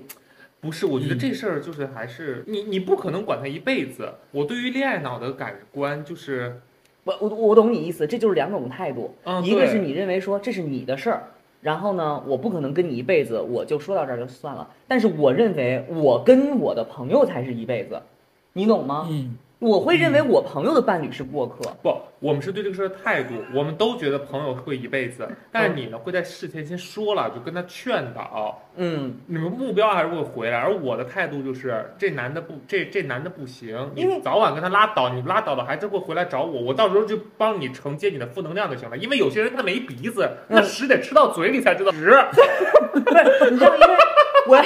不是，我觉得嗯这事儿就是还是你，你不可能管他一辈子。我对于恋爱脑的感官就是，我我我懂你意思，这就是两种态度。嗯，一个是你认为说这是你的事儿，然后呢，我不可能跟你一辈子，我就说到这儿就算了。但是我认为我跟我的朋友才是一辈子，你懂吗？嗯，我会认为我朋友的伴侣是过客。不，我们是对这个事儿的态度，我们都觉得朋友会一辈子，但嗯是你呢会在事前先说了，就跟他劝导，嗯，你们目标还是会回来。而我的态度就是，这男的不，这这男的不行，你早晚跟他拉倒，你拉倒了还是会回来找我，我到时候就帮你承接你的负能量就行了。因为有些人他没鼻子，那嗯屎得吃到嘴里才知道 屎。你知道，因为我要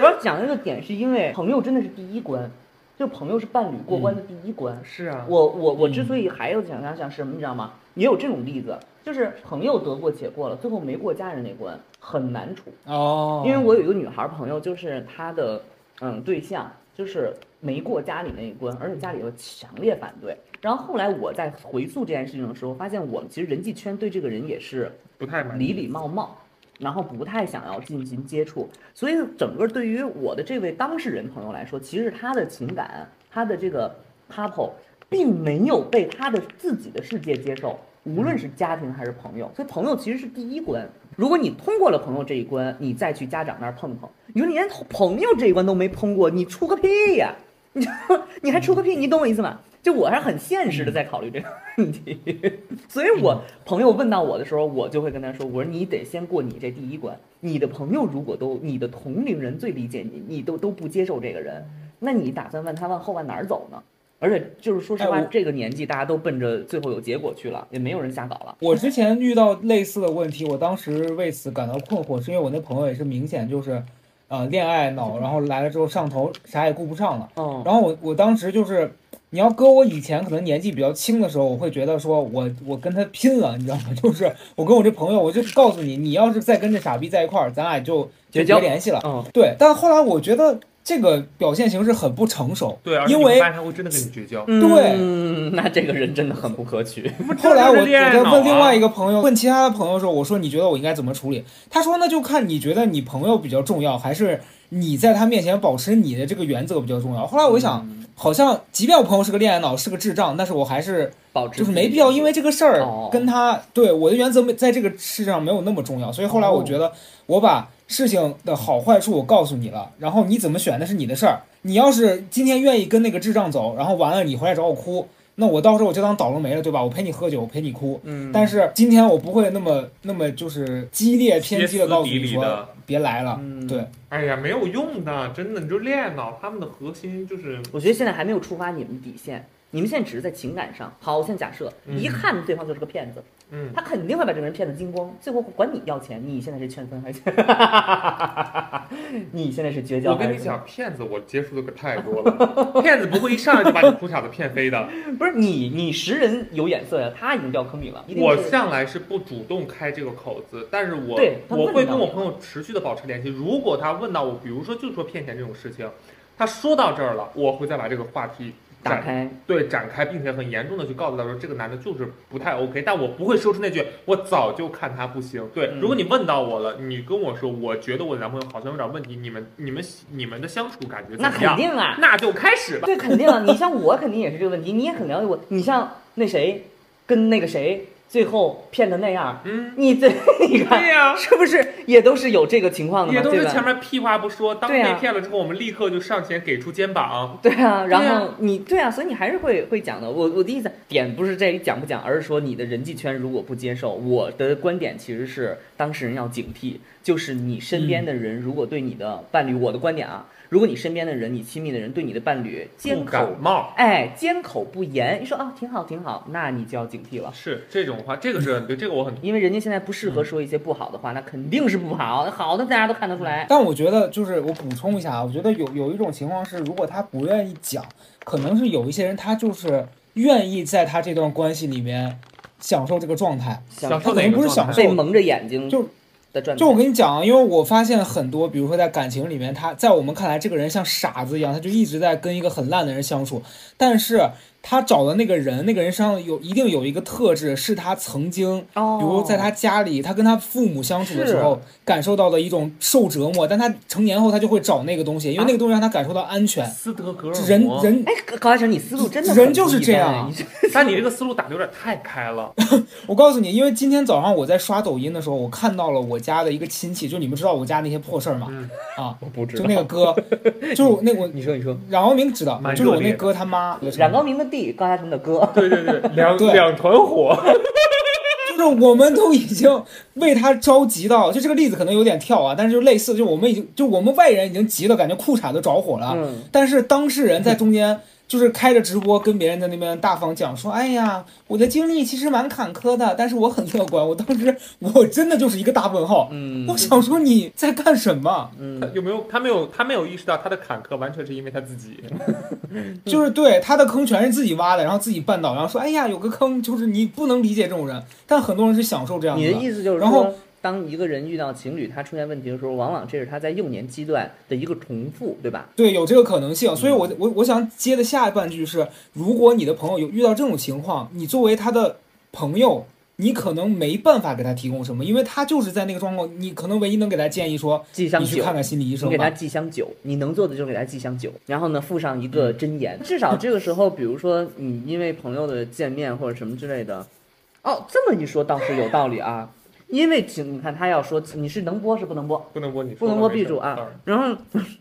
我要讲这个点，是因为朋友真的是第一关，就朋友是伴侣过关的第一关。是啊，我我我嗯之所以还有想想想什么，你知道吗？也有这种例子，就是朋友得过且过了，最后没过家人那关，很难处。哦，因为我有一个女孩朋友，就是她的嗯对象，就是没过家里那一关，而且家里有强烈反对。然后后来我在回溯这件事情的时候，发现我们其实人际圈对这个人也是不太满意。礼礼貌貌，然后不太想要进行接触。所以整个对于我的这位当事人朋友来说，其实他的情感，他的这个 couple 并没有被他的自己的世界接受，无论是家庭还是朋友。所以朋友其实是第一关。如果你通过了朋友这一关，你再去家长那儿碰碰，你说你连朋友这一关都没通过，你出个屁呀！你你还出个屁？你懂我意思吗？就我还是很现实的在考虑这个问题，所以我朋友问到我的时候，我就会跟他说：“我说你得先过你这第一关。你的朋友如果都你的同龄人最理解你，你都都不接受这个人，那你打算问他往后往哪儿走呢？而且就是说实话，哎这个年纪大家都奔着最后有结果去了，也没有人瞎搞了。我之 前遇到类似的问题，我当时为此感到困惑，是因为我那朋友也是明显就是，呃，恋爱脑，然后来了之后上头，啥也顾不上了。嗯然后我我当时就是，你要搁我以前可能年纪比较轻的时候，我会觉得说我我跟他拼了，你知道吗？就是我跟我这朋友，我就告诉你，你要是再跟这傻逼在一块儿，咱俩就就别联系了。嗯，对，但后来我觉得这个表现形式很不成熟。对，因为他会真的跟你绝交。对嗯，那这个人真的很不可取。后来我我在问另外一个朋友，问其他的朋友的时候，我说你觉得我应该怎么处理？他说那就看你觉得你朋友比较重要，还是你在他面前保持你的这个原则比较重要。后来我一想，嗯好像即便我朋友是个恋爱脑，是个智障，但是我还是保持就是没必要因为这个事儿哦跟他对我的原则没在这个事上没有那么重要。所以后来我觉得我把事情的好坏处我告诉你了，然后你怎么选那是你的事儿。你要是今天愿意跟那个智障走，然后完了你回来找我哭，那我到时候我就当倒了霉了，对吧？我陪你喝酒，我陪你哭。嗯，但是今天我不会那么那么就是激烈偏激的告诉你说别来了，嗯对，哎呀，没有用的，真的，你就练脑，他们的核心就是我觉得现在还没有触发你们底线，你们现在只是在情感上。好，我现在假设嗯一看对方就是个骗子，嗯，他肯定会把这个人骗得精光，最后管你要钱。你现在是劝分还是？你现在是绝交？我跟你讲，骗子我接触的可太多了，骗子不会一上来就把你裤衩子骗飞的。不是你，你识人有眼色呀，他已经掉坑里了。我向来是不主动开这个口子，但是我对我会跟我朋友持续的保持联系。如果他问到我，比如说就说骗钱这种事情，他说到这儿了，我会再把这个话题展打开，对展开，并且很严重的去告诉他说，这个男的就是不太 OK，但我不会说出那句我早就看他不行。对，嗯如果你问到我了，你跟我说，我觉得我男朋友好像有点问题，你们你们你们的相处感觉怎那么样？肯定啊，那就开始吧。对，肯定啊。你像我肯定也是这个问题，你也很了解我。你像那谁，跟那个谁，最后骗的那样，嗯，你这 你看对呀、是不是也都是有这个情况的？也都是前面屁话不说，当被骗了之后，我们立刻就上前给出肩膀。对啊，然后你对啊，所以你还是会会讲的。我我的意思点不是这里讲不讲，而是说你的人际圈如果不接受，我的观点其实是当事人要警惕，就是你身边的人如果对你的伴侣，我的观点啊，如果你身边的人，你亲密的人对你的伴侣不缄感口冒哎缄口不言，你说啊挺好挺好，那你就要警惕了。是这种话，这个是对 这个我很因为人家现在不适合说一些不好的话，那肯定是不好。好的大家都看得出来。但我觉得就是我补充一下啊，我觉得有有一种情况是，如果他不愿意讲，可能是有一些人他就是愿意在他这段关系里面享受这个状态。享受哪个他可能不是状态享受被蒙着眼睛就就我跟你讲啊，因为我发现很多，比如说在感情里面，他在我们看来这个人像傻子一样，他就一直在跟一个很烂的人相处，但是他找的那个人，那个人身上有一定有一个特质，是他曾经哦，比如在他家里，他跟他父母相处的时候感受到的一种受折磨，但他成年后他就会找那个东西，因为那个东西让他感受到安全。斯德哥尔摩。人人，哎，高大成，你思路真的人就是这样 但你这个思路打的有点太开了。我告诉你，因为今天早上我在刷抖音的时候，我看到了我家的一个亲戚，就你们知道我家那些破事儿吗？嗯啊，我不知就那个哥，就是那我你说你说，冉高明知道，就是我那哥他妈，冉高明的弟，高大成的歌。对对对，两对两团火。就是我们都已经为他着急到，就这个例子可能有点跳啊，但是就类似，就我们已经就我们外人已经急了，感觉裤衩都着火了，嗯，但是当事人在中间就是开着直播跟别人在那边大方讲说，哎呀，我的经历其实蛮坎坷的，但是我很乐观。我当时我真的就是一个大问号，嗯我想说你在干什么？嗯，有没有？他没有，他没有意识到他的坎坷完全是因为他自己。就是对他的坑全是自己挖的，然后自己绊倒，然后说，哎呀，有个坑，就是你不能理解这种人，但很多人是享受这样的你的意思就是然后说，当一个人遇到情侣他出现问题的时候，往往这是他在幼年阶段的一个重复，对吧？对，有这个可能性，所以我我我想接的下半句是，如果你的朋友有遇到这种情况，你作为他的朋友，你可能没办法给他提供什么，因为他就是在那个状况，你可能唯一能给他建议说，寄箱酒你去看看心理医生你给他。寄箱酒，你能做的就是给他寄箱酒，然后呢附上一个真言，至少这个时候，比如说你因为朋友的见面或者什么之类的，哦，这么一说倒是有道理啊。因为请你看他要说你是能播是不能播，不能播你不能播闭住啊。然后，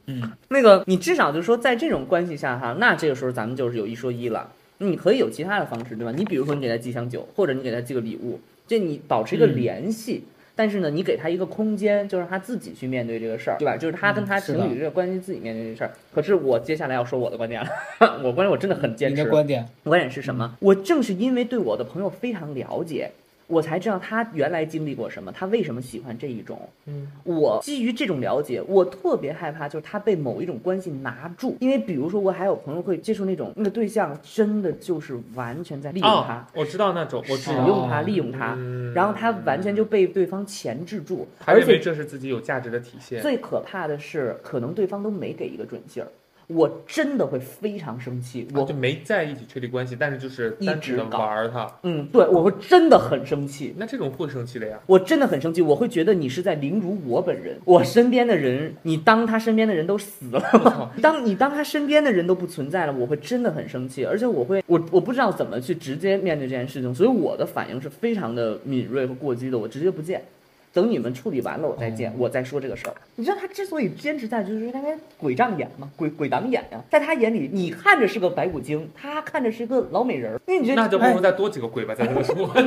嗯，那个你至少就是说在这种关系下哈，那这个时候咱们就是有一说一了。你可以有其他的方式，对吧？你比如说你给他寄箱酒，或者你给他寄个礼物，这你保持一个嗯联系。但是呢，你给他一个空间，就让他自己去面对这个事儿，对吧？就是他跟他情侣这个关系自己面对这事儿。可是我接下来要说我的观点了，我观点我真的很坚持你的。观点，观点是什么？我正是因为对我的朋友非常了解，我才知道他原来经历过什么，他为什么喜欢这一种。嗯，我基于这种了解，我特别害怕，就是他被某一种关系拿住。因为比如说，我还有朋友会接触那种那个对象，真的就是完全在利用他啊，，我知道那种，我。用他，利用他，嗯然后他完全就被对方钳制住，而且这是自己有价值的体现。最可怕的是，可能对方都没给一个准信儿，我真的会非常生气，我我就没在一起确立关系，但是就是一直搞玩儿他，嗯，对我会真的很生气。那这种会生气的呀。我真的很生气，我会觉得你是在凌辱我本人，我身边的人，你当他身边的人都死了吗？当你当他身边的人都不存在了，我会真的很生气，而且我会，我我不知道怎么去直接面对这件事情，所以我的反应是非常的敏锐和过激的，我直接不见。等你们处理完了我再见，我再说这个事儿。你知道他之所以坚持在，就是因为他鬼障眼嘛，鬼鬼挡眼呀、在他眼里，你看着是个白骨精，他看着是个老美人儿，那你觉得那就不如再多几个鬼吧，在这个时候。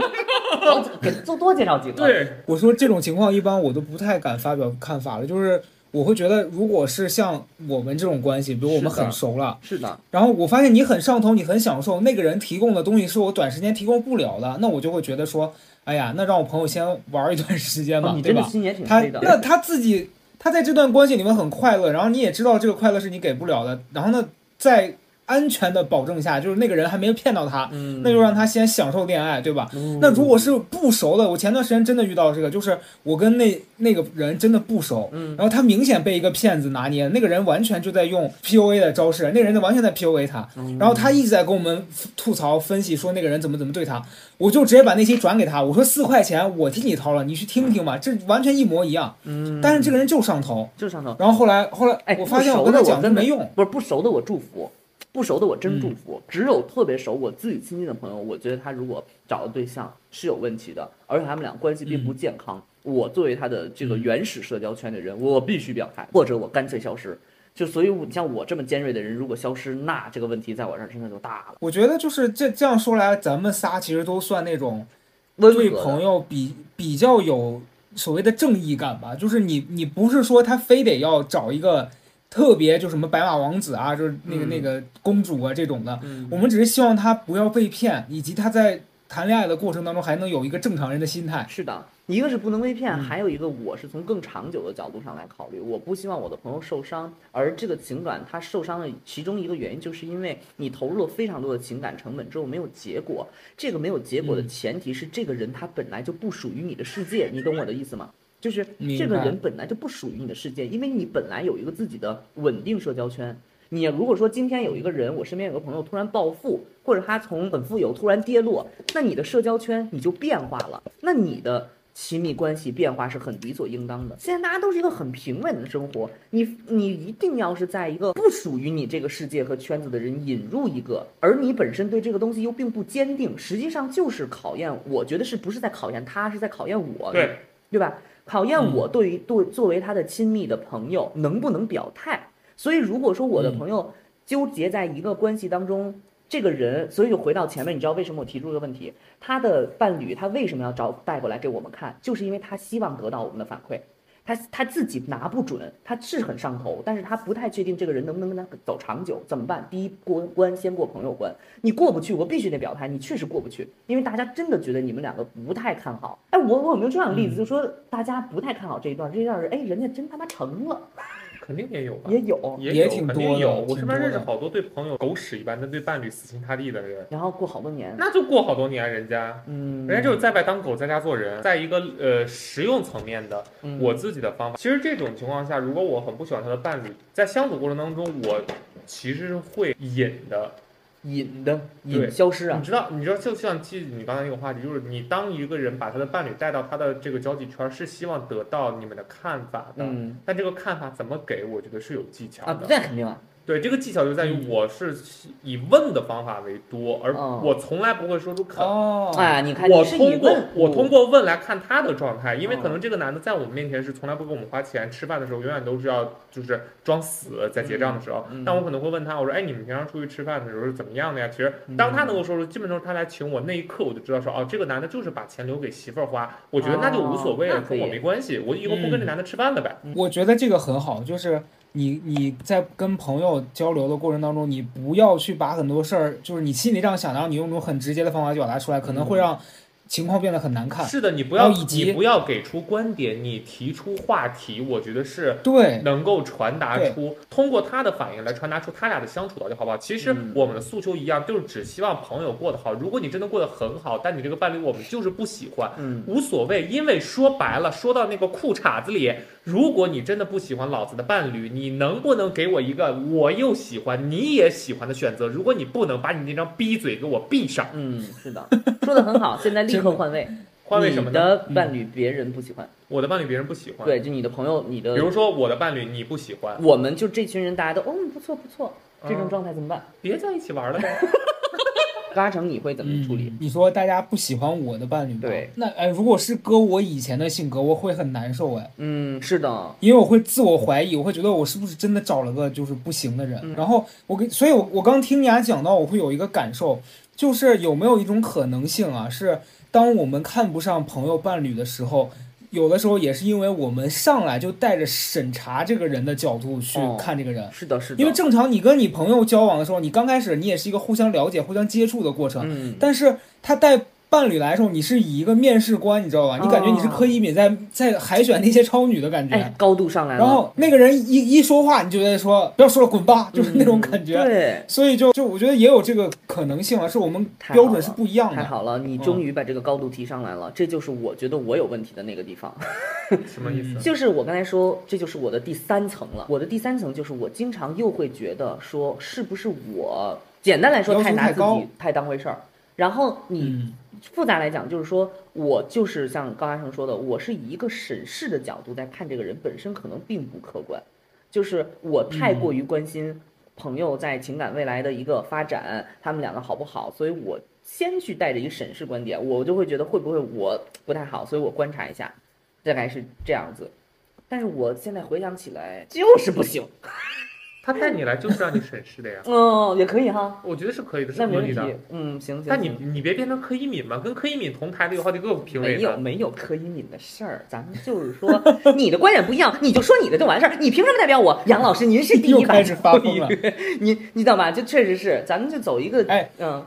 好给多多介绍几个。，对，我说这种情况一般我都不太敢发表看法了，就是我会觉得，如果是像我们这种关系，比如我们很熟了，是的，然后我发现你很上头，你很享受，那个人提供的东西是我短时间提供不了的，那我就会觉得说，哎呀，那让我朋友先玩一段时间吧，哦对吧？他。那他自己他在这段关系里面很快乐，然后你也知道这个快乐是你给不了的，然后呢，在安全的保证下，就是那个人还没骗到他，嗯。那就让他先享受恋爱，对吧？那如果是不熟的，我前段时间真的遇到这个，就是我跟那那个人真的不熟，嗯。然后他明显被一个骗子拿捏，那个人完全就在用 PUA 的招式，那个人就完全在 PUA 他，嗯。然后他一直在跟我们吐槽分析说那个人怎么怎么对他，我就直接把那些转给他，我说四块钱我替你掏了，你去听听吧，这完全一模一样，嗯，但是这个人就上头，就上头。然后后来后来哎，我发现我跟他讲就没用，不是不熟的我祝福，不熟的我真祝嗯福。只有特别熟我自己亲近的朋友，我觉得他如果找的对象是有问题的，而且他们俩关系并不健康，我作为他的这个原始社交圈的人，我必须表态，或者我干脆消失。就所以，你像我这么尖锐的人，如果消失，那这个问题在我这儿真的就大了。我觉得就是这这样说来，咱们仨其实都算那种。对朋友比比较有所谓的正义感吧，就是你你不是说他非得要找一个特别就什么白马王子啊，就是那个、嗯。那个公主啊这种的，嗯。我们只是希望他不要被骗，以及他在谈恋爱的过程当中还能有一个正常人的心态。是的，一个是不能被骗，嗯。还有一个我是从更长久的角度上来考虑，我不希望我的朋友受伤，而这个情感他受伤的其中一个原因，就是因为你投入了非常多的情感成本之后没有结果，这个没有结果的嗯前提是这个人他本来就不属于你的世界，你懂我的意思吗？就是这个人本来就不属于你的世界，因为你本来有一个自己的稳定社交圈。你如果说今天有一个人，我身边有个朋友突然暴富，或者他从很富有突然跌落，那你的社交圈你就变化了，那你的亲密关系变化是很理所应当的。现在大家都是一个很平稳的生活，你你一定要是在一个不属于你这个世界和圈子的人引入一个，而你本身对这个东西又并不坚定，实际上就是考验。我觉得是不是在考验他，是在考验我。对，对吧？考验我对于对作为他的亲密的朋友能不能表态。所以如果说我的朋友纠结在一个关系当中，这个人，所以就回到前面，你知道为什么我提出这个问题？他的伴侣他为什么要找带过来给我们看？就是因为他希望得到我们的反馈。他他自己拿不准，他是很上头，但是他不太确定这个人能不能跟他走长久，怎么办？第一过关先过朋友关，你过不去，我必须得表态，你确实过不去，因为大家真的觉得你们两个不太看好。哎，我我有没有这样的例子，就说大家不太看好这一段，这一段是哎，人家真他妈成了，肯定也有吧，也有，也有也挺多的肯定有。我挺身边认识好多对朋友狗屎一般，但对伴侣死心塌地的人，然后过好多年，那就过好多年，人家。嗯，人家就是在外当狗，在家做人，在一个呃实用层面的嗯我自己的方法。其实这种情况下，如果我很不喜欢他的伴侣，在相处过程当中，我其实是会引的。引的隐消失啊你，知道，你知道，就像记你刚才那个话题，就是你当一个人把他的伴侣带到他的这个交际圈，是希望得到你们的看法的。嗯但这个看法怎么给，我觉得是有技巧啊，的。这肯定啊，对，这个技巧就在于嗯。我是以问的方法为多，而哦。我从来不会说出肯。哦，哎，你看我通过，我通过问来看他的状态，因为哦。可能这个男的在我们面前是从来不给我们花钱，吃饭的时候永远都是要就是装死，在结账的时候，但我可能会问他，我说，哎，你们平常出去吃饭的时候是怎么样的呀？其实嗯。当他能够说出，基本上他来请我那一刻，我就知道说，哦，这个男的就是把钱留给媳妇儿花，我觉得那就无所谓了，跟我没关系，我以后不跟这男的吃饭了呗。我觉得这个很好，就是你你在跟朋友交流的过程当中，你不要去把很多事儿，就是你心里这样想，然后你用那种很直接的方法去表达出来，可能会让情况变得很难看。是的，你不要以及你不要给出观点，你提出话题，我觉得是对，能够传达出，通过他的反应来传达出他俩的相处到底好不好。其实嗯我们的诉求一样，就是只希望朋友过得好。如果你真的过得很好，但你这个伴侣我们就是不喜欢，嗯，无所谓，因为说白了，说到那个裤衩子里，如果你真的不喜欢老子的伴侣，你能不能给我一个我又喜欢你也喜欢的选择？如果你不能，把你那张逼嘴给我闭上。嗯，是的，说的很好，现在立刻换位，换位什么你呢？的伴侣别人不喜欢，我的伴侣别人不喜欢，对，就你的朋友，你的比如说我的伴侣你不喜欢，我们就这群人，大家都嗯不错不错，这种嗯状态怎么办？别在一起玩了呗。高嘉诚，你会怎么处理？嗯你说大家不喜欢我的伴侣吗？对，那哎，如果是搁我以前的性格，我会很难受哎，嗯，是的，因为我会自我怀疑，我会觉得我是不是真的找了个就是不行的人。嗯然后我跟，所以我我刚听你俩讲到，我会有一个感受，就是有没有一种可能性啊，是当我们看不上朋友伴侣的时候。有的时候也是因为我们上来就带着审查这个人的角度去哦看这个人，是的，是的，因为正常你跟你朋友交往的时候，你刚开始你也是一个互相了解、互相接触的过程，嗯，但是他带伴侣来的时候，你是以一个面试官，你知道吧？你感觉你是柯以敏在在海选那些超女的感觉。哎，高度上来了，然后那个人一一说话，你就觉得说不要说了，滚吧，就是那种感觉。嗯对，所以就就我觉得也有这个可能性啊，是我们标准是不一样的。太好了，你终于把这个高度提上来了，这就是我觉得我有问题的那个地方。什么意思？就是我刚才说，这就是我的第三层了。我的第三层就是我经常又会觉得说，是不是我简单来说太拿自太高己太当回事儿，然后你嗯，复杂来讲，就是说我就是像高嘉诚说的，我是以一个审视的角度在看这个人本身，可能并不客观，就是我太过于关心朋友在情感未来的一个发展，他们两个好不好，所以我先去带着一个审视观点，我就会觉得会不会我不太好，所以我观察一下，大概是这样子。但是我现在回想起来，就是不行。他带你来就是让你审视的呀，嗯，也可以哈，我觉得是可以的，是没问题合理的。。嗯，行行。但你你别变成柯以敏嘛，跟柯以敏同台的有好几个评委没有。没有柯以敏的事儿，咱们就是说你的观点不一样，你就说你的就完事儿，你凭什么代表我？杨老师，您是第一 又开始发疯了。你你知道吧？就确实是，咱们就走一个，哎，嗯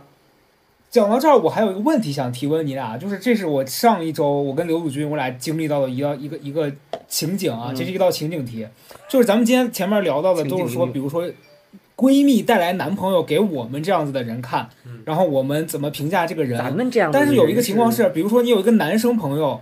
讲到这儿，我还有一个问题想提问你俩，就是这是我上一周我跟刘祖军我俩经历到的一个一个一个情景啊，嗯这是一道情景题，就是咱们今天前面聊到的都是说，比如说闺蜜带来男朋友给我们这样子的人看嗯，然后我们怎么评价这个人？咱们这样但是有一个情况是，比如说你有一个男生朋友，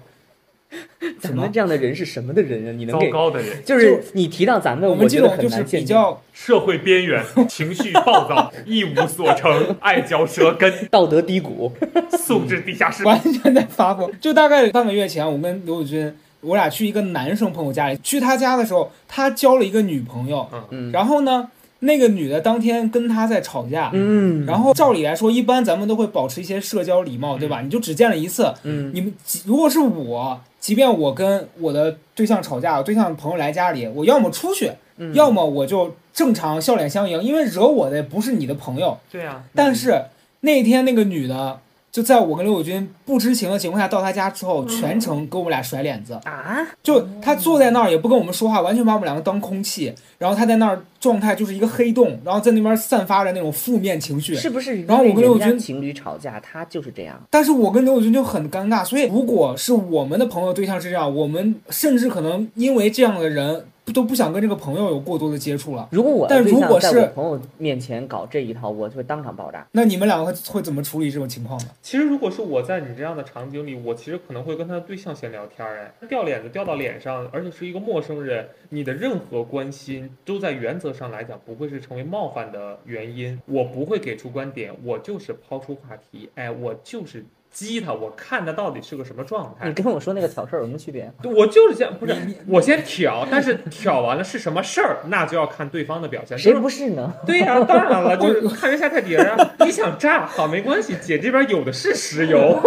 咱们这样的人是什么的人啊？你能糟给？糕的人，就是你提到咱们，我们这觉得很种就是难限定比较社会边缘，情绪暴躁，一无所成，爱嚼舌根，道德低谷。素质地下室。完全在发疯。就大概半个月前，我跟刘宇军，我俩去一个男生朋友家里，去他家的时候，他交了一个女朋友，嗯然后呢，那个女的当天跟他在吵架，嗯，然后照理来说，一般咱们都会保持一些社交礼貌，对吧？你就只见了一次，嗯。你们即如果是我，即便我跟我的对象吵架，我对象朋友来家里，我要么出去，嗯。要么我就正常笑脸相迎，因为惹我的不是你的朋友。对啊，但是那天那个女的，就在我跟刘友军不知情的情况下到他家之后，全程给我们俩甩脸子，啊，就他坐在那儿也不跟我们说话，完全把我们两个当空气。然后他在那儿状态就是一个黑洞，然后在那边散发着那种负面情绪。是不是？然后我跟刘友军情侣吵架，他就是这样。但是我跟刘友军就很尴尬，所以如果是我们的朋友对象是这样，我们甚至可能因为这样的人都不想跟这个朋友有过多的接触了。如果我但如果是朋友面前搞这一套，我就会当场爆炸。那你们两个会会怎么处理这种情况呢？其实如果是我在你这样的场景里，我其实可能会跟他的对象先聊天儿，哎，掉脸子掉到脸上，而且是一个陌生人，你的任何关心都在原则上来讲不会是成为冒犯的原因，我不会给出观点，我就是抛出话题，哎，我就是激他，我看他到底是个什么状态你。跟我说那个挑事儿有什么区别？我就是这样，不是我先挑，但是挑完了是什么事儿，那就要看对方的表现。谁就是不是呢？对呀、当然了，就是 看人下菜碟儿啊。你想炸好没关系，姐这边有的是石油。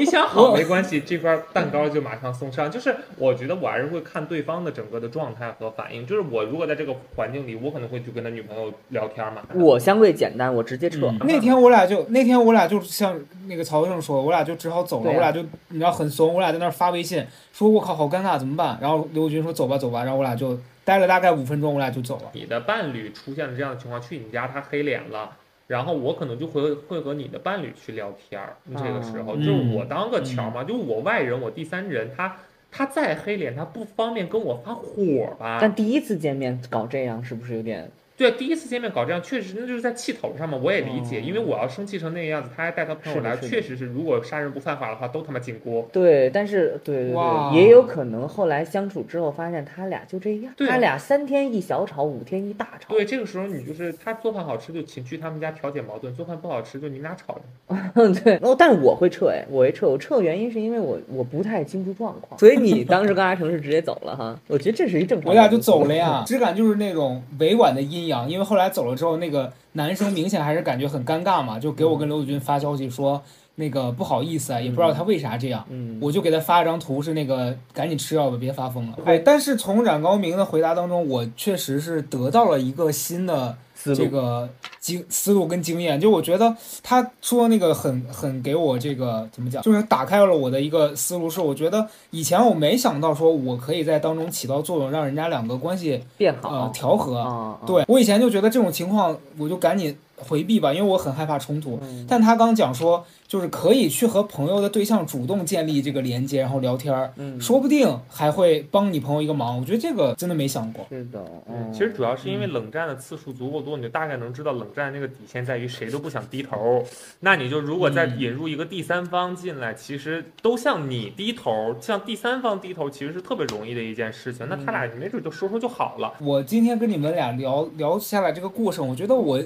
你想好没关系，这块蛋糕就马上送上。就是我觉得我还是会看对方的整个的状态和反应。就是我如果在这个环境里，我可能会去跟他女朋友聊天嘛。我相对简单，我直接撤。嗯那天我俩就那天我俩就像那个曹生说，我俩就只好走了，啊我俩就你知道很怂，我俩在那儿发微信说我靠好尴尬怎么办？然后刘军说走吧走吧，然后我俩就待了大概五分钟，我俩就走了。你的伴侣出现了这样的情况，去你家他黑脸了。然后我可能就会会和你的伴侣去聊天儿，这个时候、嗯就是我当个桥嘛，就我外人，我第三人，他他再黑脸，他不方便跟我发火吧？但第一次见面搞这样，是不是有点？对，第一次见面搞这样，确实那就是在气头上嘛，我也理解，哦因为我要生气成那个样子，他还带他朋友来，确实是，如果杀人不犯法的话，都他妈进锅。对，但是对对对，也有可能后来相处之后发现他俩就这样，他俩三天一小吵，五天一大吵。对，这个时候你就是他做饭好吃就请去他们家调解矛盾，做饭不好吃就你们俩吵着。对，哦，但是我会撤哎，我会撤。我撤的原因是因为我我不太清楚状况，所以你当时跟阿成是直接走了哈。我觉得这是一正常。我俩就走了呀。质感就是那种委婉的阴扬，因为后来走了之后，那个男生明显还是感觉很尴尬嘛，就给我跟刘子君发消息说。那个不好意思啊，也不知道他为啥这样，嗯我就给他发一张图，是那个赶紧吃药吧，别发疯了。哎，但是从冉高明的回答当中，我确实是得到了一个新的这个经思路跟经验，就我觉得他说那个很很给我这个怎么讲，就是打开了我的一个思路，是我觉得以前我没想到说我可以在当中起到作用，让人家两个关系变好呃调和。对我以前就觉得这种情况，我就赶紧回避吧，因为我很害怕冲突。嗯但他刚讲说，就是可以去和朋友的对象主动建立这个连接，然后聊天儿，嗯，说不定还会帮你朋友一个忙。我觉得这个真的没想过。是的，嗯，嗯其实主要是因为冷战的次数足够多，你就大概能知道冷战那个底线在于谁都不想低头。那你就如果再嗯引入一个第三方进来，其实都向你低头，向第三方低头，其实是特别容易的一件事情。那他俩没准就说说就好了。我今天跟你们俩聊聊下来这个过程，我觉得我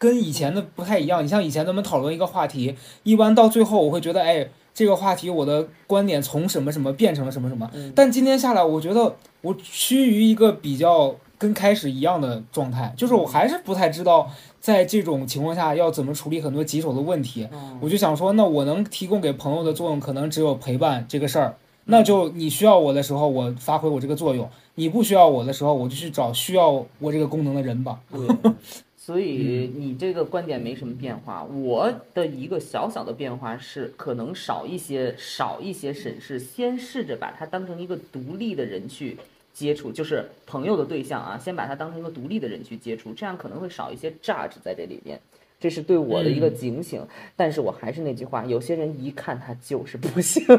跟以前的不太一样。你像以前咱们讨论一个话题，一般到最后我会觉得，哎，这个话题我的观点从什么什么变成了什么什么。嗯但今天下来，我觉得我趋于一个比较跟开始一样的状态，就是我还是不太知道在这种情况下要怎么处理很多棘手的问题。嗯我就想说，那我能提供给朋友的作用，可能只有陪伴这个事儿。那就你需要我的时候，我发挥我这个作用；你不需要我的时候，我就去找需要我这个功能的人吧。对，所以你这个观点没什么变化。我的一个小小的变化是，可能少一些少一些审视，先试着把它当成一个独立的人去接触，就是朋友的对象啊，先把它当成一个独立的人去接触，这样可能会少一些 judge 在这里边。这是对我的一个警醒，但是我还是那句话，有些人一看他就是不行。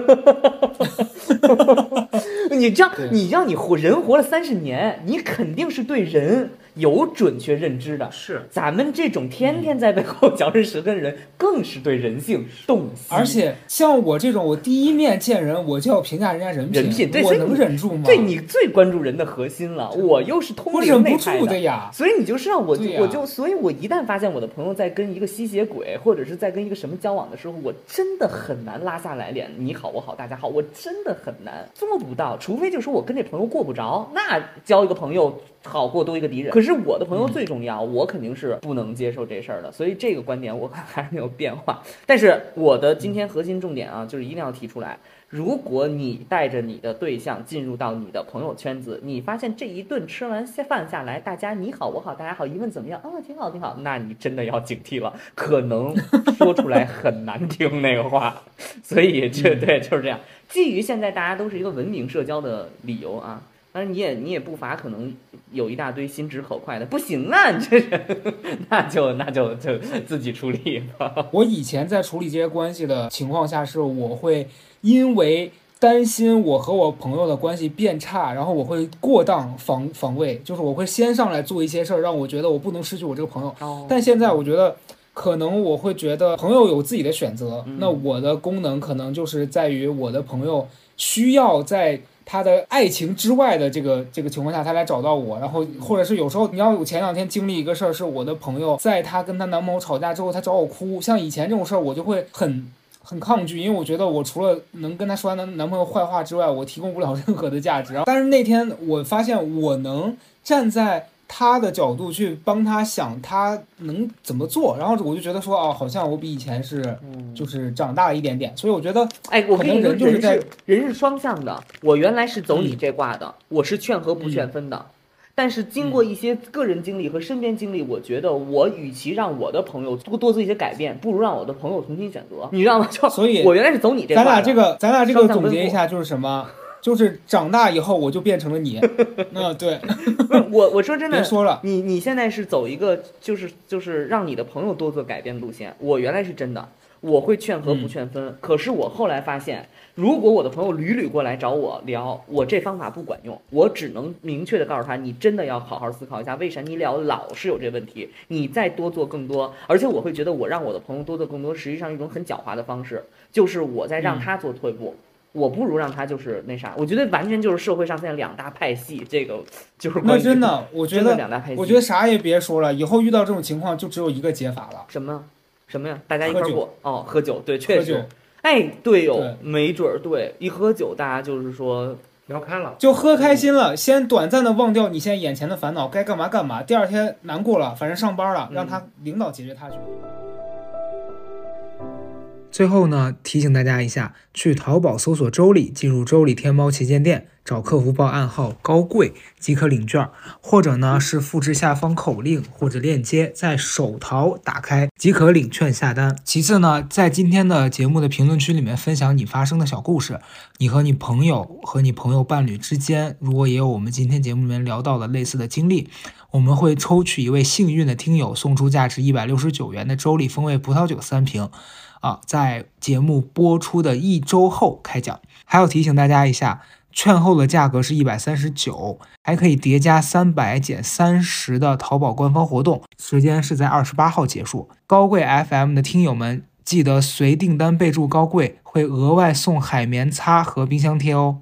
你这样，你让你活人活了三十年，你肯定是对人有准确认知的。是，咱们这种天天在背后嚼着舌根的人，更是对人性洞悉。而且像我这种，我第一面见人我就要评价人家人品，人品对我能忍住吗？对你最关注人的核心了。我又是通灵我忍不那派的。住的呀。所以你就是让我我就，所以我一旦发现我的朋友在跟一个吸血鬼，或者是在跟一个什么交往的时候，我真的很难拉下来脸，你好我好大家好，我真的很难做不到，除非就是说我跟这朋友过不着，那交一个朋友好过多一个敌人。可是我的朋友最重要，我肯定是不能接受这事儿的，所以这个观点我还是没有变化。但是我的今天核心重点啊，就是一定要提出来。如果你带着你的对象进入到你的朋友圈子，你发现这一顿吃完下饭下来，大家你好我好大家好，一问怎么样？哦，挺好挺好，那你真的要警惕了，可能说出来很难听那个话。所以绝对就是这样。基于现在大家都是一个文明社交的理由啊，当然你也你也不乏可能有一大堆心直口快的，不行啊，你这人，那就那就就自己处理吧。我以前在处理这些关系的情况下，是我会因为担心我和我朋友的关系变差，然后我会过当防防卫，就是我会先上来做一些事儿，让我觉得我不能失去我这个朋友。哦但现在我觉得，可能我会觉得朋友有自己的选择，嗯那我的功能可能就是在于我的朋友需要在他的爱情之外的这个这个情况下，他来找到我，然后或者是有时候你要我前两天经历一个事儿，是我的朋友在她跟她男朋友吵架之后，她找我哭，像以前这种事儿我就会很。很抗拒，因为我觉得我除了能跟她说男男朋友坏话之外，我提供不了任何的价值。但是那天我发现我能站在他的角度去帮他想他能怎么做，然后我就觉得说哦，好像我比以前是嗯就是长大了一点点，所以我觉得哎，我跟你说，就是人是双向的。我原来是走你嗯这挂的，我是劝和不劝分的。但是经过一些个人经历和身边经历，我觉得我与其让我的朋友多多做一些改变，不如让我的朋友重新选择。你知道吗？就所以我原来是走你这咱。俩这个咱俩这个总结一下就是什么？就是长大以后我就变成了你。嗯，对，不是我我说真的别，说了，你你现在是走一个就是就是让你的朋友多做改变路线。我原来是真的，我会劝和不劝分。可是我后来发现，如果我的朋友屡屡过来找我聊，我这方法不管用，我只能明确的告诉他，你真的要好好思考一下，为啥你聊老是有这问题？你再多做更多，而且我会觉得我让我的朋友多做更多，实际上一种很狡猾的方式，就是我在让嗯他做退步。我不如让他就是那啥，我觉得完全就是社会上现在两大派系，这个就是那真的，我觉得两大派系。我觉得啥也别说了，以后遇到这种情况就只有一个解法了，什么什么呀？大家一块儿过哦，喝酒，对，确实。。哎，对哟、对没准儿对，一喝酒大家就是说聊开了。就喝开心了，先短暂的忘掉你现在眼前的烦恼，该干嘛干嘛。第二天难过了，反正上班了，让他领导解决他去。最后呢，提醒大家一下，去淘宝搜索“周礼”，进入周礼天猫旗舰店，找客服报暗号“高贵”即可领券，或者呢是复制下方口令或者链接，在手淘打开即可领券下单。其次呢，在今天的节目的评论区里面分享你发生的小故事，你和你朋友和你朋友伴侣之间，如果也有我们今天节目里面聊到的类似的经历，我们会抽取一位幸运的听友，送出价值一百六十九元的周礼风味葡萄酒三瓶。啊，在节目播出的一周后开奖。还要提醒大家一下，券后的价格是一百三十九，还可以叠加三百减三十的淘宝官方活动，时间是在二十八号结束。高贵 FM 的听友们，记得随订单备注“高贵”，会额外送海绵擦和冰箱贴哦。